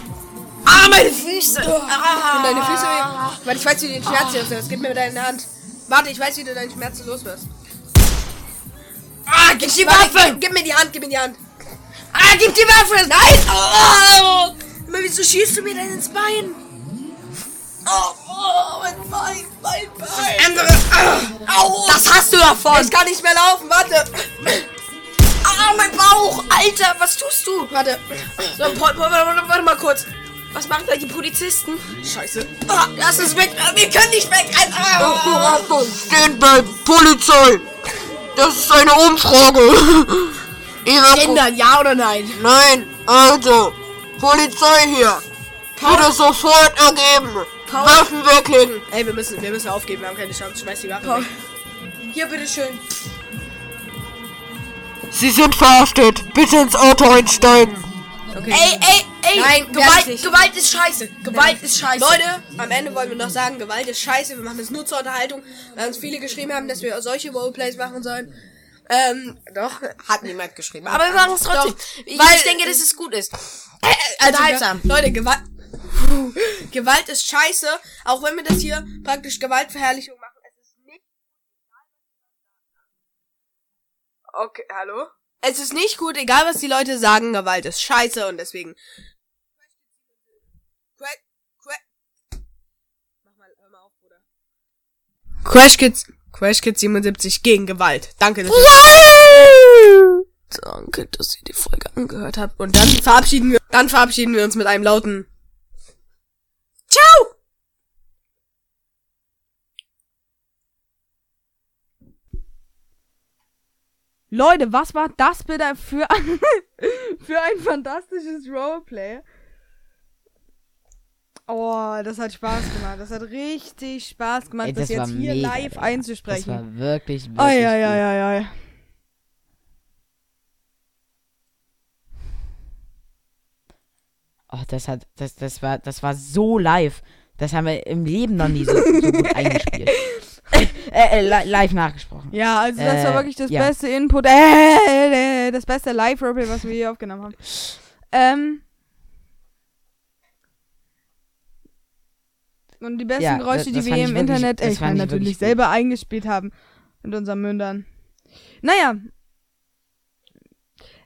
Ah, meine Füße. Und Ah. deine Füße weh. Warte, ich weiß, wie du den Schmerz los wirst. Gib mir deine Hand. Warte, ich weiß, wie du deinen Schmerz los wirst. Ah, gib die Waffe. gib, gib mir die Hand, gib mir die Hand. Ah, gib die Waffe. Nein. Oh. Aber wieso schießt du mir denn ins Bein? Oh, oh mein Bein, mein Bein. Andere. Ah, Au. Das hast du davon. ich kann nicht mehr laufen, warte. Ah, mein Bauch. Alter, was tust du? Warte. So, warte, warte, warte mal kurz. Was machen da die Polizisten? Scheiße. Ah, lass es weg. Ah, Wir können nicht weg. Ah. Stehen bleiben, Polizei! Das ist eine Umfrage! Ihre Ändern, ja oder nein? Nein, also, Polizei hier! Bitte sofort ergeben! Waffen weglegen! Ey, wir müssen, wir müssen aufgeben, wir haben keine Chance. Schmeiß die Waffe weg. Hier, bitteschön. Sie sind verhaftet! Bitte ins Auto einsteigen! Okay. Ey, ey, ey. Nein, Gewalt. Gewalt ist scheiße. Gewalt ist scheiße. Leute, am Ende wollen wir noch sagen, Gewalt ist scheiße, wir machen das nur zur Unterhaltung, weil uns viele geschrieben haben, dass wir solche Roleplays machen sollen. Ähm, doch. hat niemand geschrieben. Aber wir machen es trotzdem. Ich, weil- ich denke, dass es gut ist. Also, Unterhaltsam. Leute, Gewalt. Gewalt ist scheiße, auch wenn wir das hier praktisch Gewaltverherrlichung machen. Es ist nicht. Okay, hallo? Es ist nicht gut, egal was die Leute sagen, Gewalt ist scheiße und deswegen. Crash, Crash, Mach mal, hör mal auf, Bruder. Crash Kids, Crash Kids 77 gegen Gewalt. Danke, dass ihr, danke, dass ihr die Folge angehört habt. Und dann verabschieden wir, dann verabschieden wir uns mit einem lauten Ciao! Leute, was war das bitte für, für ein fantastisches Roleplay? Oh, das hat Spaß gemacht. Das hat richtig Spaß gemacht, Ey, das, das war jetzt hier mega, live Digga. einzusprechen. Das war wirklich, wirklich Ai, ai, ai, ai, ai. Oh, das hat, das, das war, das war so live. Das haben wir im Leben noch nie so, so gut eingespielt. äh, äh, li live nachgesprochen. Ja, also das war Äh, wirklich das ja. beste Input, äh, äh, das beste Live-Roleplay, was wir hier aufgenommen haben. Ähm. Und die besten Ja, Geräusche, das- die das wir fand im ich wirklich- Internet, äh, ich meine ich natürlich gut. selber eingespielt haben mit unseren Mündern. Naja.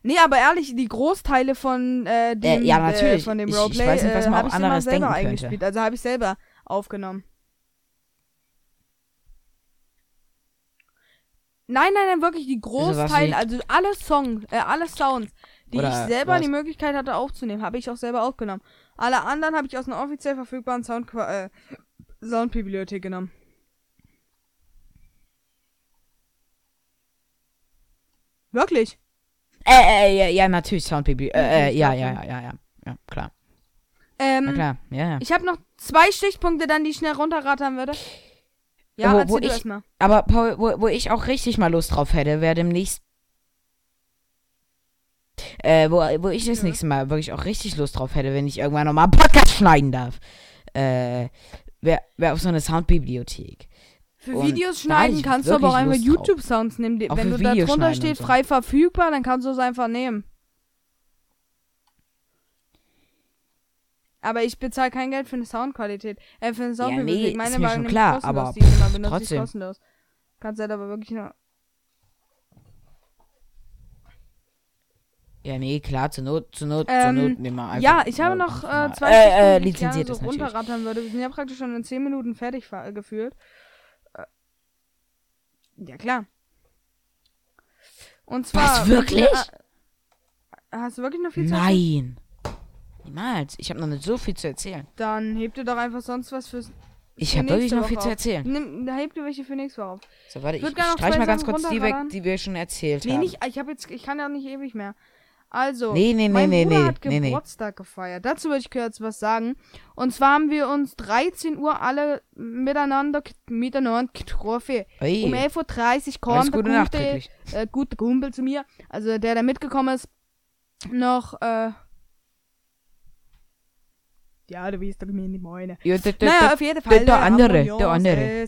Nee, aber ehrlich, die Großteile von äh, dem, ja, natürlich. Äh, von dem Ich- ich Roleplay weiß nicht, äh, habe auch ich immer selber denken könnte. eingespielt. Also habe ich selber aufgenommen. Nein, nein, nein, wirklich die Großteile, also alle Songs, äh, alle Sounds, die Oder ich selber was? die Möglichkeit hatte aufzunehmen, habe ich auch selber aufgenommen. Alle anderen habe ich aus einer offiziell verfügbaren Sound äh, Soundbibliothek genommen. Wirklich? Äh, äh, ja, ja, natürlich, Soundbaby. Äh, äh, ja, ja, ja, ja, ja. Ja, klar. Ähm, Na klar, ja, ja. Ich habe noch zwei Stichpunkte dann, die ich schnell runterrattern würde. Ja, Wo- wo ich-. Aber Paul, wo, wo ich auch richtig mal Lust drauf hätte, wäre demnächst. Äh, wo, wo ich das Ja. nächste Mal wirklich auch richtig Lust drauf hätte, wenn ich irgendwann nochmal einen Podcast schneiden darf. Äh, wäre wär auf so eine Soundbibliothek. Für Und Videos da schneiden kannst du aber auch einfach. YouTube-Sounds nehmen. Die- Auch Wenn du da Videos drunter steht so. frei verfügbar, dann kannst du es einfach nehmen. Aber ich bezahle kein Geld für eine Soundqualität. Äh, für eine Soundbibliothek. nee, Meine ist mir schon klar, kostenlos, aber die ich immer pff, trotzdem. kostenlos. Kannst halt aber wirklich nur. Ja, nee, klar, zur Not, zur Not, Ähm, zur Not nehmen wir einfach. Ja, ich habe noch äh, zwei äh, äh, Stichpunkte, die ich gerne so runterrattern würde. Wir sind ja praktisch schon in 10 Minuten fertig fa- gefühlt. Äh, ja, klar. Und zwar. Was, wirklich? Äh, hast du wirklich noch viel zu erzählen? Nein. Niemals. Ich habe noch nicht so viel zu erzählen. Dann hebt ihr doch einfach sonst was fürs. Ich für habe wirklich noch viel Woche zu auf. erzählen. Nimm, da hebt ihr welche für nächste Woche auf. So, warte, ich, ich streich mal ganz kurz die weg, die wir schon erzählt Nee, haben. nicht, ich jetzt, ich kann ja nicht ewig mehr. Also, Nee, nee, mein nee, Bruder hat. Geburtstag gefeiert. Dazu würde ich kurz was sagen. Und zwar haben wir uns 13 Uhr alle miteinander, miteinander getroffen. Ui. Um 11.30 Uhr kam der Gute nachträglich. äh, gute Kumpel zu mir, also der, der mitgekommen ist, noch, äh, ja, du weißt doch, ich meine, meine. Ja, da, da, Naja, auf jeden Fall. der äh, andere, der andere.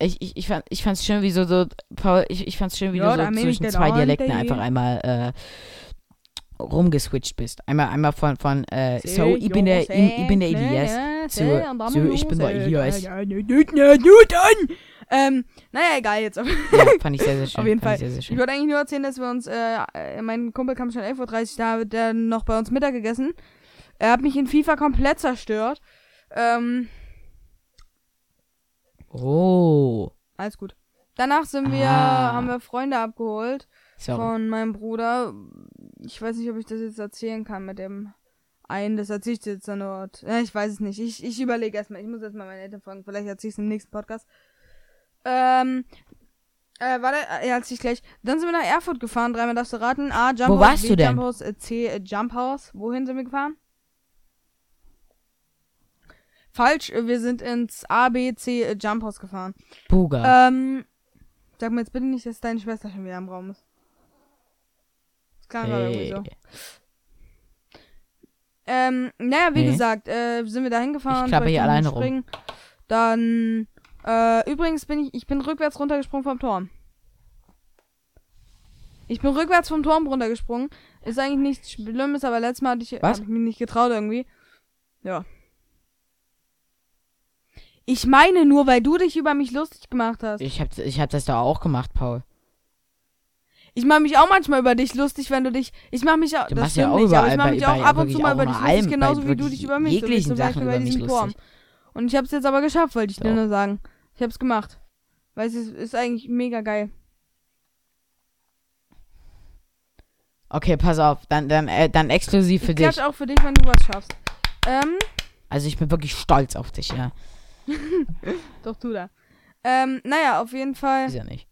Ich, ich, ich, fand, ich fand's schön, wie so, so Paul, ich, ich fand's schön, wie Ja, du so zwischen zwei Dialekten einfach einmal äh, rumgeswitcht bist. Einmal, einmal von, von äh, so, ich bin der, ich, ich bin der Elias. äh, zu- zu, ich bin der Elias. Ähm, naja, egal jetzt. Ja, fand ich sehr, sehr schön. Auf jeden Fall. Ich sehr, sehr Ich wollte eigentlich nur erzählen, dass wir uns, äh, mein Kumpel kam schon 11.30 Uhr, da hat der noch bei uns Mittag gegessen. Er hat mich in FIFA komplett zerstört. Ähm, Oh. alles gut. Danach sind wir, Ah. haben wir Freunde abgeholt Sorry. von meinem Bruder. Ich weiß nicht, ob ich das jetzt erzählen kann mit dem einen. Das erzähle ich dir jetzt dann dort. Ja, ich weiß es nicht. Ich, ich überlege erstmal. Ich muss erstmal meine Eltern fragen. Vielleicht erzähle ich es im nächsten Podcast. Ähm, äh, warte, äh, ja, erzähl ich gleich. Dann sind wir nach Erfurt gefahren. Dreimal darfst du raten. A, Jump Wo House, warst B, du denn? Jump House, äh, C, äh, Jump House. Wohin sind wir gefahren? Falsch, wir sind ins A, B, C, äh, Jump House gefahren. Buga. Ähm, sag mir jetzt bitte nicht, dass deine Schwester schon wieder im Raum ist. Das klang gerade irgendwie hey. so. Ähm, naja, wie Nee. gesagt, äh, sind wir da hingefahren. Ich klappe hier alleine rum. Dann, äh, übrigens bin ich, ich bin rückwärts runtergesprungen vom Turm. Ich bin rückwärts vom Turm runtergesprungen. Ist eigentlich nichts Schlimmes, aber letztes Mal hatte ich, Was? hab ich mich nicht getraut irgendwie. Ja. Ich meine nur, weil du dich über mich lustig gemacht hast. Ich hab, ich hab das da auch gemacht, Paul. Ich mache mich auch manchmal über dich lustig, wenn du dich. Ich mache mich auch. Du das ja auch nicht, aber überall ich mache bei- mich auch bei ab und zu mal auch über dich lustig, allem, genauso wie du dich über mich. So wie zum Beispiel über bei diesem. Turm. Und ich habe es jetzt aber geschafft, wollte ich dir nur sagen. Ich habe es gemacht. Weil es ist, ist eigentlich mega geil. Okay, pass auf. Dann, dann, äh, dann exklusiv für Ich dich. klatsch auch für dich, wenn du was schaffst. Ähm, Also ich bin wirklich stolz auf dich, ja. Doch tu da. Ähm, naja, auf jeden Fall. Ist ja nicht.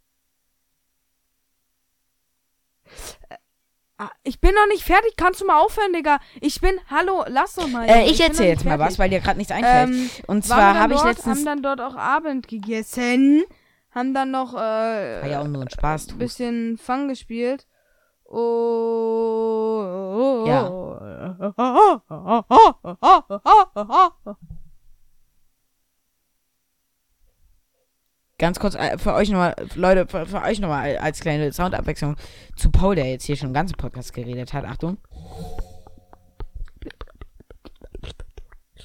Ah, ich bin noch nicht fertig. Kannst du mal aufhören, Digga? Ich bin. Hallo, lass doch mal. Äh, ich bin noch erzähl nicht jetzt mal fertig. was, weil dir gerade nichts einfällt. Ähm, Und zwar habe ich letztens. haben dann dort auch Abend gegessen. Haben dann noch äh, War ja auch nur ein Spaß. ein bisschen Fang gespielt. Oh. Ganz kurz äh, für euch nochmal, Leute, für, für euch nochmal als kleine Soundabwechslung zu Paul, der jetzt hier schon im ganzen Podcast geredet hat. Achtung.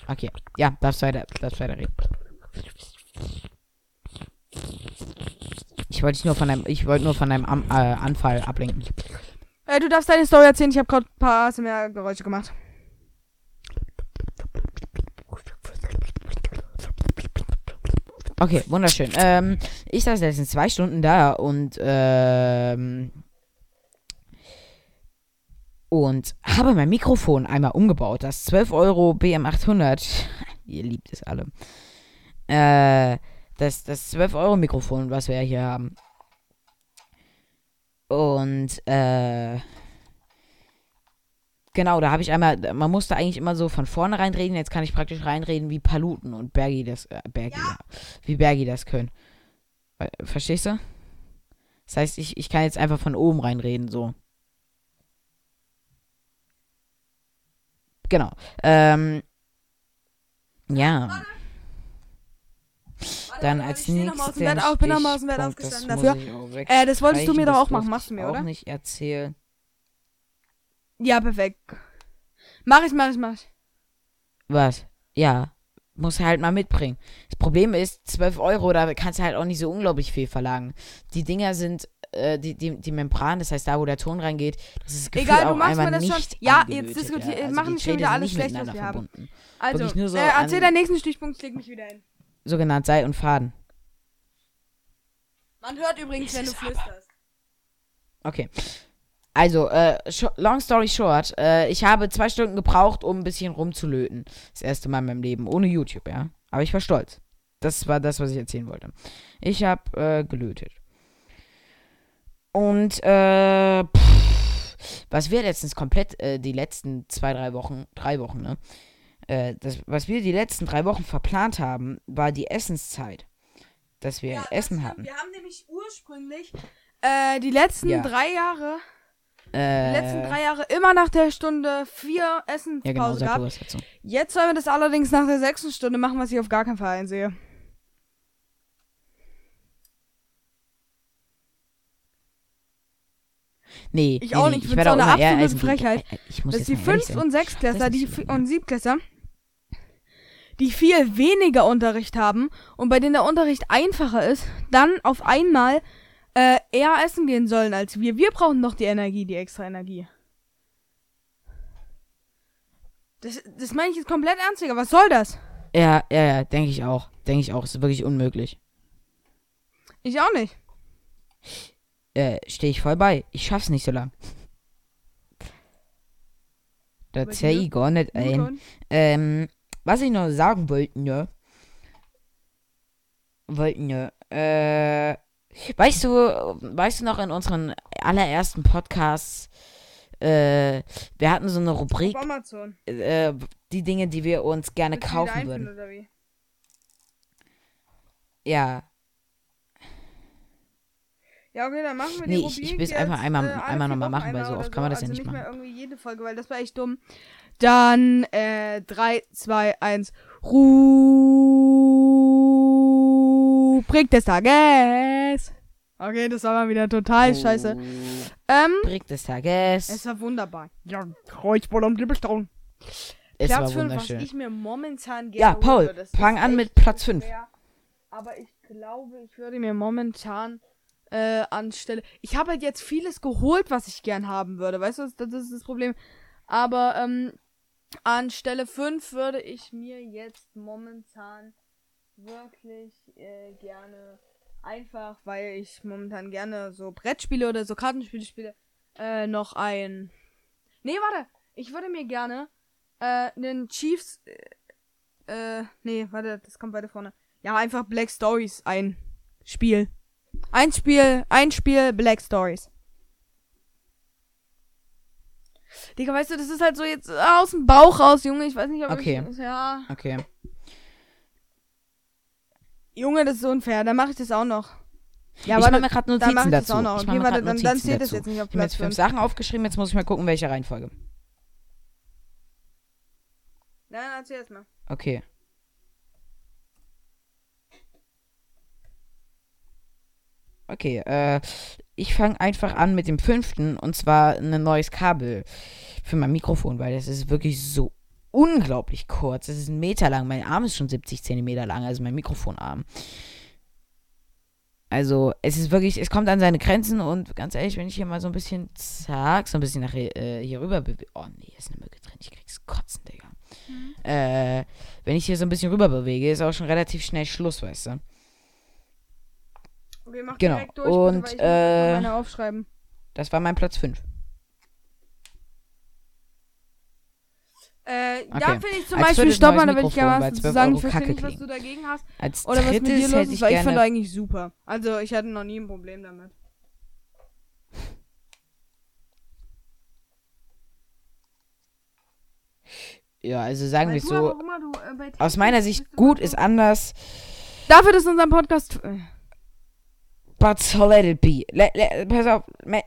Okay, ja, darfst weiter, darfst weiter reden. Ich wollte dich nur von deinem, ich wollte nur von deinem Am, äh, Anfall ablenken. Äh, du darfst deine Story erzählen. Ich habe gerade ein paar ASMR-Geräusche gemacht. Okay, wunderschön. Ähm, ich saß letztens zwei Stunden da und ähm, und habe mein Mikrofon einmal umgebaut. Das 12 Euro BM800. Ihr liebt es alle. Äh, das, das 12 Euro Mikrofon, was wir hier haben. Und äh, genau, da habe ich einmal, man musste eigentlich immer so von vorne reinreden. Jetzt kann ich praktisch reinreden, wie Paluten und Bergi das, äh, Bergi, ja. wie Bergi das können. Äh, Verstehst du? Das heißt, ich, ich kann jetzt einfach von oben reinreden, so. Genau. Ähm, ja. Dann als ich Bett auf, bin noch mal aus dem Bett aufgestanden dafür. ich Äh, das wolltest du mir doch auch machen. Machst du ich mir, auch oder? nicht erzählen. Ja, perfekt. Mach ich, mach ich, mach ich. Was? Ja. Muss halt mal mitbringen. Das Problem ist, 12 Euro, da kannst du halt auch nicht so unglaublich viel verlangen. Die Dinger sind, äh, die, die, die Membran, das heißt da, wo der Ton reingeht, das ist gefühlt Egal, du auch machst mir das schon. Ja, jetzt diskutieren, ja. Also machen schon wieder alles schlecht, was wir haben. verbunden. Also, so äh, erzähl deinen nächsten Stichpunkt, ich leg mich wieder hin. Sogenannt Seil und Faden. Man hört übrigens, wenn du flüsterst. Okay. Also, äh, long story short, äh, ich habe zwei Stunden gebraucht, um ein bisschen rumzulöten. Das erste Mal in meinem Leben, ohne YouTube, ja. Aber ich war stolz. Das war das, was ich erzählen wollte. Ich habe äh, gelötet. Und, äh, pff, was wir letztens komplett, äh, die letzten zwei, drei Wochen, drei Wochen, ne? Äh, das, was wir die letzten drei Wochen verplant haben, war die Essenszeit. Dass wir Essen hatten. Wir haben nämlich ursprünglich äh, die letzten Ja. drei Jahre, Äh, die letzten drei Jahre immer nach der Stunde vier Essenspause ja, genau, gehabt. was dazu. Jetzt sollen wir das allerdings nach der sechsten Stunde machen, was ich auf gar keinen Fall einsehe. Nee, Ich nee, auch nicht, ich ich find's werde auch eine absolute. Frechheit. Äh, Ich muss dass jetzt die sein. und Sechstklässler, Das die ist Vi- so, und Siebtklässler, die viel weniger Unterricht haben und bei denen der Unterricht einfacher ist, dann auf einmal äh, eher essen gehen sollen als wir. Wir brauchen noch die Energie, die extra Energie. Das, das meine ich jetzt komplett ernst, Digga. Was soll das? Ja, ja, ja, denke ich auch. Denke ich auch. Ist wirklich unmöglich. Ich auch nicht. Äh, stehe ich voll bei. Ich schaff's nicht so lang. Da zähl ich gar nicht ein. Ähm, was ich noch sagen wollte, ne? Wollten, ne? Äh, weißt du, weißt du noch in unseren allerersten Podcasts, äh, wir hatten so eine Rubrik, Auf Amazon. äh, die Dinge, die wir uns gerne Willst kaufen würden. Ja, Ja, okay, dann machen wir die Nee, ich- ich Rubrik will's einfach einmal- äh, einmal vier noch mal Wochen machen, weil so oft kann man das ja also nicht nicht mehr machen. irgendwie jede Folge, weil das war echt dumm. Dann, äh, 3, 2, 1, Rubrik des Tages. Okay, das war mal wieder total scheiße. Ähm, Rubrik des Tages. es war wunderbar. Ja, Kreuzball und Liebestone. Es Platz war 5, was wunderschön. ich mir momentan gerne Ja, Paul, würde. Fang an mit Platz 5. schwer, Aber ich glaube, ich würde mir momentan äh, anstelle. Ich habe halt jetzt vieles geholt, was ich gern haben würde. Weißt du, das, das ist das Problem. Aber ähm, anstelle 5 würde ich mir jetzt momentan wirklich äh, gerne einfach, weil ich momentan gerne so Brettspiele oder so Kartenspiele spiele, äh, noch ein. Nee, warte. Ich würde mir gerne äh, einen Chiefs. Äh, äh, nee, warte, das kommt weiter vorne. Ja, einfach Black Stories ein Spiel. Ein Spiel, ein Spiel, Black Stories. Digga, weißt du, das ist halt so jetzt aus dem Bauch raus, Junge. Ich weiß nicht, ob Okay. ich. Ja. Okay. Junge, das ist unfair. Dann mache ich das auch noch. Ja, ich aber mache mir gerade dann Notizen das dazu. auch noch. Ich Okay, warte, dann, dann Notizen zählt das dazu. jetzt nicht auf Ich habe jetzt Platz fünf 5. Sachen aufgeschrieben, jetzt muss ich mal gucken, welche Reihenfolge. Nein, erzähl erst mal. Okay. Okay, äh, ich fange einfach an mit dem fünften und zwar ein neues Kabel für mein Mikrofon, weil das ist wirklich so unglaublich kurz. Das ist ein Meter lang. Mein Arm ist schon 70 Zentimeter lang, also mein Mikrofonarm. Also, es ist wirklich, es kommt an seine Grenzen und ganz ehrlich, wenn ich hier mal so ein bisschen, zack, so ein bisschen nach hier, äh, hier rüber bewege. Oh nee, ist eine Mücke drin, ich krieg's kotzen, Digga. Äh, wenn ich hier so ein bisschen rüber bewege, ist auch schon relativ schnell Schluss, weißt du. Okay, mach Genau. direkt durch, Und, bitte, weil ich äh, meine aufschreiben. Das war mein Platz 5. Äh, da okay. finde ich zum Als Beispiel neues da will ich gerne was 12 zu sagen. Ich verstehe nicht, was du dagegen hast. Als Oder was mit dir los ist, ich weil ich finde eigentlich super. Also, ich hatte noch nie ein Problem damit. Ja, also sagen wir es so. du, äh, Aus meiner Sicht gut ist anders, Dafür, dass unser Podcast. Äh, but so let it be. Le le pass auf,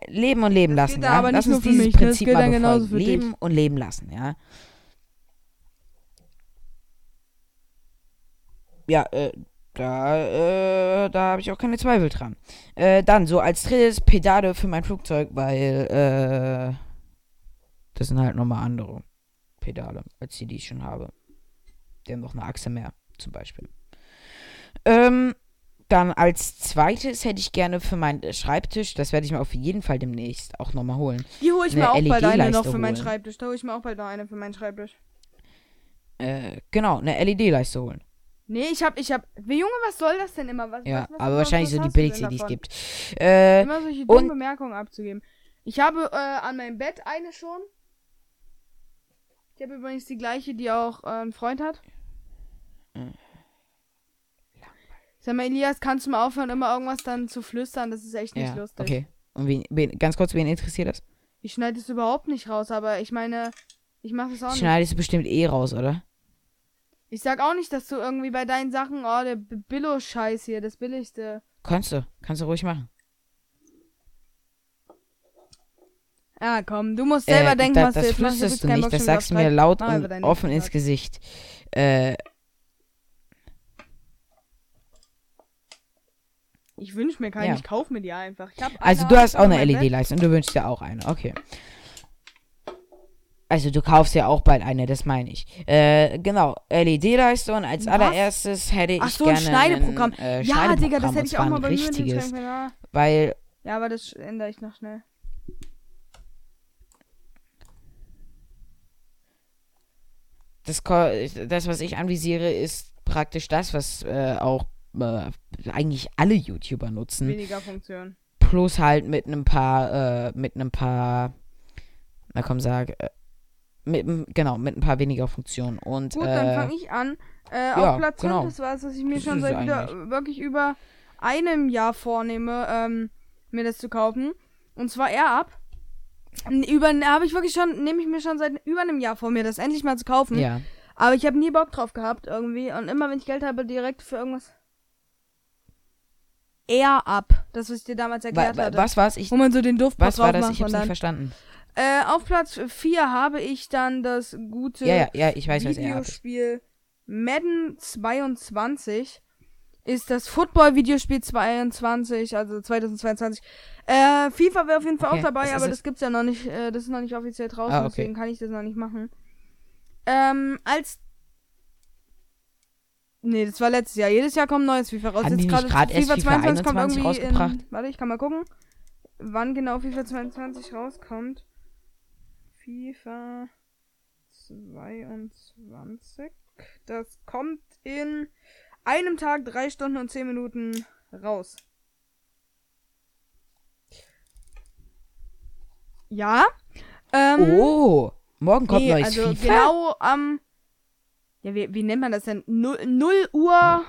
leben und leben Das lassen. Ja? aber Lass uns dieses mich, das Prinzip mal für dich. Leben und leben lassen, ja. Ja, äh, da, äh, da habe ich auch keine Zweifel dran. Äh, dann so als drittes Pedale für mein Flugzeug, weil, äh, das sind halt nochmal andere Pedale, als die, die ich schon habe. Die haben noch eine Achse mehr, zum Beispiel. Ähm, dann als zweites hätte ich gerne für meinen Schreibtisch, das werde ich mir auf jeden Fall demnächst auch nochmal holen. Die hole ich mir auch bald eine noch für meinen. Schreibtisch. Da hole ich mir auch bald noch eine für meinen Schreibtisch. Äh, genau, eine LED-Leiste holen. Nee, ich hab, ich hab. Wie Junge, was soll das denn immer? Was, Ja, was, was, aber wahrscheinlich so die billigste, die es gibt. Äh, Immer solche und- dummen Bemerkungen abzugeben. Ich habe äh, an meinem Bett eine schon. Ich habe übrigens die gleiche, die auch äh, ein Freund hat. Hm. Sag mal, Elias, kannst du mal aufhören, immer irgendwas dann zu flüstern? Das ist echt nicht ja, lustig. okay. Und wen, wen, ganz kurz, wen interessiert das? Ich schneide es überhaupt nicht raus, aber ich meine, ich mache das auch nicht. Schneidest du bestimmt eh raus, oder? Ich sag auch nicht, dass du irgendwie bei deinen Sachen, oh, der Billo-Scheiß hier, das billigste. Kannst du. Kannst du ruhig machen. Ja, komm, du musst selber äh, denken, da, was du das. Ich hab flüsterst du keinen nicht, Bock, das sagst du mir laut Mach und offen ins Gesicht. Äh, Ich wünsch mir keine, Ja. ich kauf mir die einfach. Also du hast auch eine. LED-Leiste und du wünschst dir auch eine. Okay. Also du kaufst ja auch bald eine, das meine ich. Äh, genau, LED-Leiste und als Was? allererstes hätte ich Ach so, ein gerne Schneideprogramm. Ein, äh, ja, Digga, das hätte ich auch mal bei mir richtiges, Schrank. Ja. weil ja, aber das ändere ich noch schnell. das, das, was ich anvisiere, ist praktisch das, was äh, auch äh, eigentlich alle YouTuber nutzen. Weniger Funktion. Plus halt mit einem paar, äh, mit einem paar, na komm, sag, äh, mit, genau, mit ein paar weniger Funktionen. Und, Gut, äh, dann fange ich an. Äh, ja, auf Platz 5, genau. das war es, was ich mir Das schon seit wieder wirklich über einem Jahr vornehme, ähm, mir das zu kaufen. Und zwar Air Up. Über habe ich wirklich schon, nehme ich mir schon seit über einem Jahr vor, mir das endlich mal zu kaufen. ja. Aber ich habe nie Bock drauf gehabt irgendwie. Und immer wenn ich Geld habe, direkt für irgendwas. Air Up. Das, was ich dir damals erklärt hatte. was war's? Ich, Wo man so den Duftpot was war das? Ich hab's nicht verstanden. Äh, auf Platz 4 habe ich dann das gute Ja, ja, ja, weiß. Videospiel Madden 22 ist das Football-Videospiel 22, also 2022. Äh, FIFA wäre auf jeden Fall Okay, auch dabei, aber das gibt's ja noch nicht, äh, das ist noch nicht offiziell draußen, Ah, okay. deswegen kann ich das noch nicht machen. Ähm, als Nee, das war letztes Jahr. Jedes Jahr kommt ein neues FIFA raus. Haben Jetzt gerade erst FIFA 21 rausgebracht? In, warte, ich kann mal gucken, wann genau FIFA 22 rauskommt. FIFA 22. Das kommt in einem Tag, drei Stunden und zehn Minuten raus. Ja. Ähm, Oh, morgen kommt nee, neues also FIFA. genau am. ja, wie, wie nennt man das denn? 0, 0 Uhr.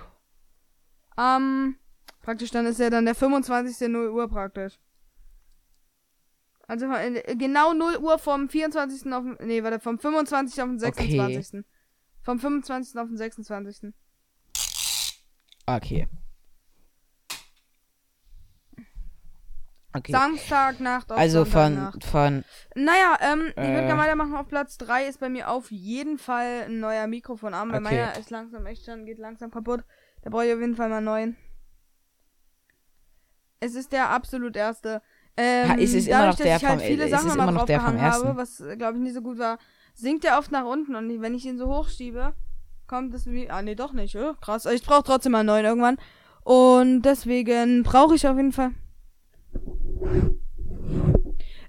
Am. praktisch, dann ist ja dann der 25. 0 Uhr praktisch. Also äh, genau 0 Uhr vom 24. auf den, nee, warte, vom 25. auf den 26. Vom 25. auf den 26. Okay. Okay. Samstag Nacht auf also von, von, Naja, ähm, ich würde Äh. gerne weitermachen. Auf Platz 3 ist bei mir auf jeden Fall ein neuer Mikrofonarm, weil Okay. meiner ist langsam echt schon, geht langsam kaputt. Da brauche ich auf jeden Fall mal einen neuen. Es ist der absolut erste. Ähm, ist es immer dadurch, noch der dass ich halt vom- viele ist Sachen immer immer noch der vom ersten? habe, was glaube ich nicht so gut war, sinkt der oft nach unten und wenn ich ihn so hochschiebe, kommt es wie. Ah, nee, doch nicht. Oh, krass. Ich brauche trotzdem mal einen neuen irgendwann. Und deswegen brauche ich auf jeden Fall.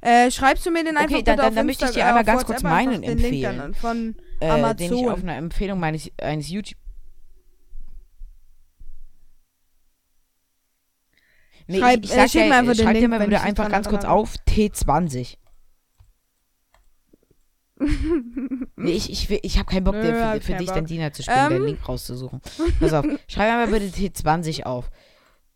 Äh, schreibst du mir den einfach Okay, dann- dann- dann möchte ich dir äh, einmal auf ganz kurz meinen empfehlen. von äh, Amazon. den ich auf einer Empfehlung meines, eines YouTube... Nee, Schreib- ich, ich äh, sag dir, mir einfach den schreib dir mal bitte einfach ganz kurz auf T20. nee, ich, ich, will- ich habe keinen Bock, Nö, hab für, für dich Bock. dann Diener zu spielen, den Ähm. Link rauszusuchen. Pass auf, schreib einmal bitte T20 auf.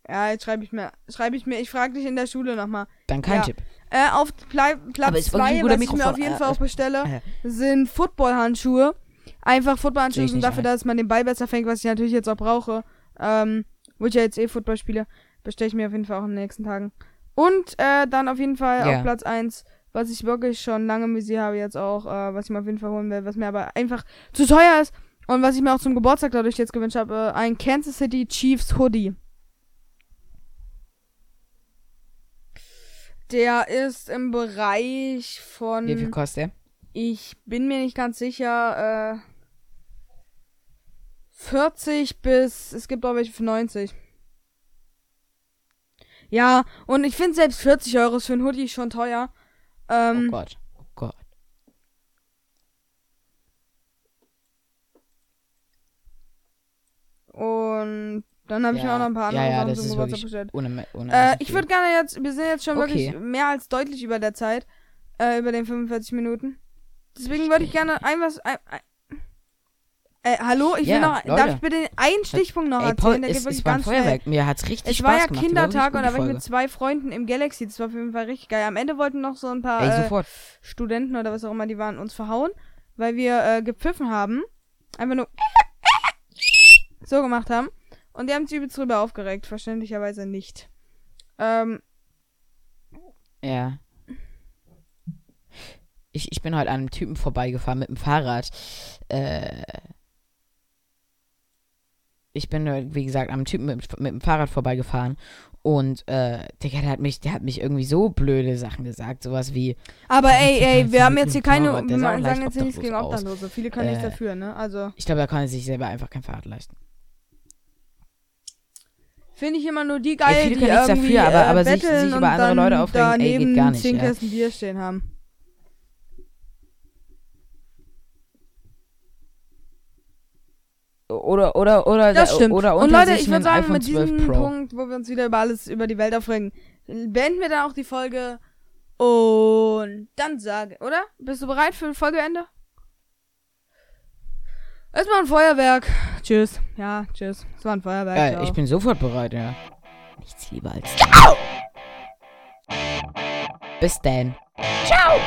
Ja, jetzt schreibe ich mir. Schreibe ich mir. Ich frage dich in der Schule nochmal. Dann kein Ja. Tipp. Äh, auf Pla Platz ist wirklich ein 2, guter was ich mir Mikrofon. auf jeden Äh, Fall auch bestelle, äh. sind Footballhandschuhe. Einfach Footballhandschuhe sind dafür, ein. dass man den Ball besser fängt, was ich natürlich jetzt auch brauche. Ähm, wo ich ja jetzt eh Football spiele, bestelle ich mir auf jeden Fall auch in den nächsten Tagen. Und äh, dann auf jeden Fall Ja. auf Platz 1, was ich wirklich schon lange im Visier habe jetzt auch, äh, was ich mir auf jeden Fall holen will, was mir aber einfach zu teuer ist. Und was ich mir auch zum Geburtstag dadurch jetzt gewünscht habe, äh, ein Kansas City Chiefs Hoodie. Der ist im Bereich von. Wie viel kostet der? Ich bin mir nicht ganz sicher. Äh, 40 bis. Es gibt auch welche für 90. Ja, und ich finde selbst 40 Euro für ein Hoodie schon teuer. Ähm, Oh Gott. Oh Gott. Und dann habe ich mir auch noch ein paar andere ja, ja, Sachen zum Geburtstag bestellt. ohne, ohne Äh, ich würde gerne jetzt, wir sind jetzt schon Okay. wirklich mehr als deutlich über der Zeit, äh, über den 45 Minuten. Deswegen würde ich gerne ein was, ein, äh, hallo, ich Ja, will noch, Leute. darf ich bitte einen Stichpunkt noch Ey, Paul, erzählen? Der es, geht wirklich es war ganz schnell. Feuerwerk. Mir hat's richtig Es Spaß war ja gemacht. Die Kindertag und da war ich mit zwei Freunden im Galaxy. Das war auf jeden Fall richtig geil. Am Ende wollten noch so ein paar. Ey, äh. Studenten oder was auch immer, die waren uns verhauen, weil wir äh, gepfiffen haben. Einfach nur so gemacht haben. Und die haben sich übelst drüber aufgeregt. Verständlicherweise nicht. Ähm, Ja. Ich, ich bin heute an einem Typen vorbeigefahren mit dem Fahrrad. Äh, ich bin, wie gesagt, einem Typen mit, mit dem Fahrrad vorbeigefahren. Und, äh, Digga, der hat mich, der hat mich irgendwie so blöde Sachen gesagt. Sowas wie, aber ey, ey, wir haben jetzt hier keine, Fahrrad. wir sagen jetzt hier nichts gegen. Obdachlose. Viele können nichts Äh, dafür, ne? Also, ich glaube, da kann er sich selber einfach kein Fahrrad leisten. finde ich immer nur die geil, viele die können nichts dafür, aber- äh, aber sich- sich über andere Leute aufregen, ey, geht gar nicht, zehn ja. Kästen Bier stehen haben. Oder, oder, oder, Das stimmt. oder und Leute, ich würde ein sagen, mit 12 diesem Pro. Punkt, wo wir uns wieder über alles, über die Welt aufregen, beenden wir dann auch die Folge. Und dann sage, oder? Bist du bereit für Folgeende? Erstmal ein Feuerwerk. Tschüss. Ja, tschüss. Es war ein Feuerwerk. Äh, ciao. ich bin sofort bereit, ja. Nichts lieber als. Bis dann. Ciao!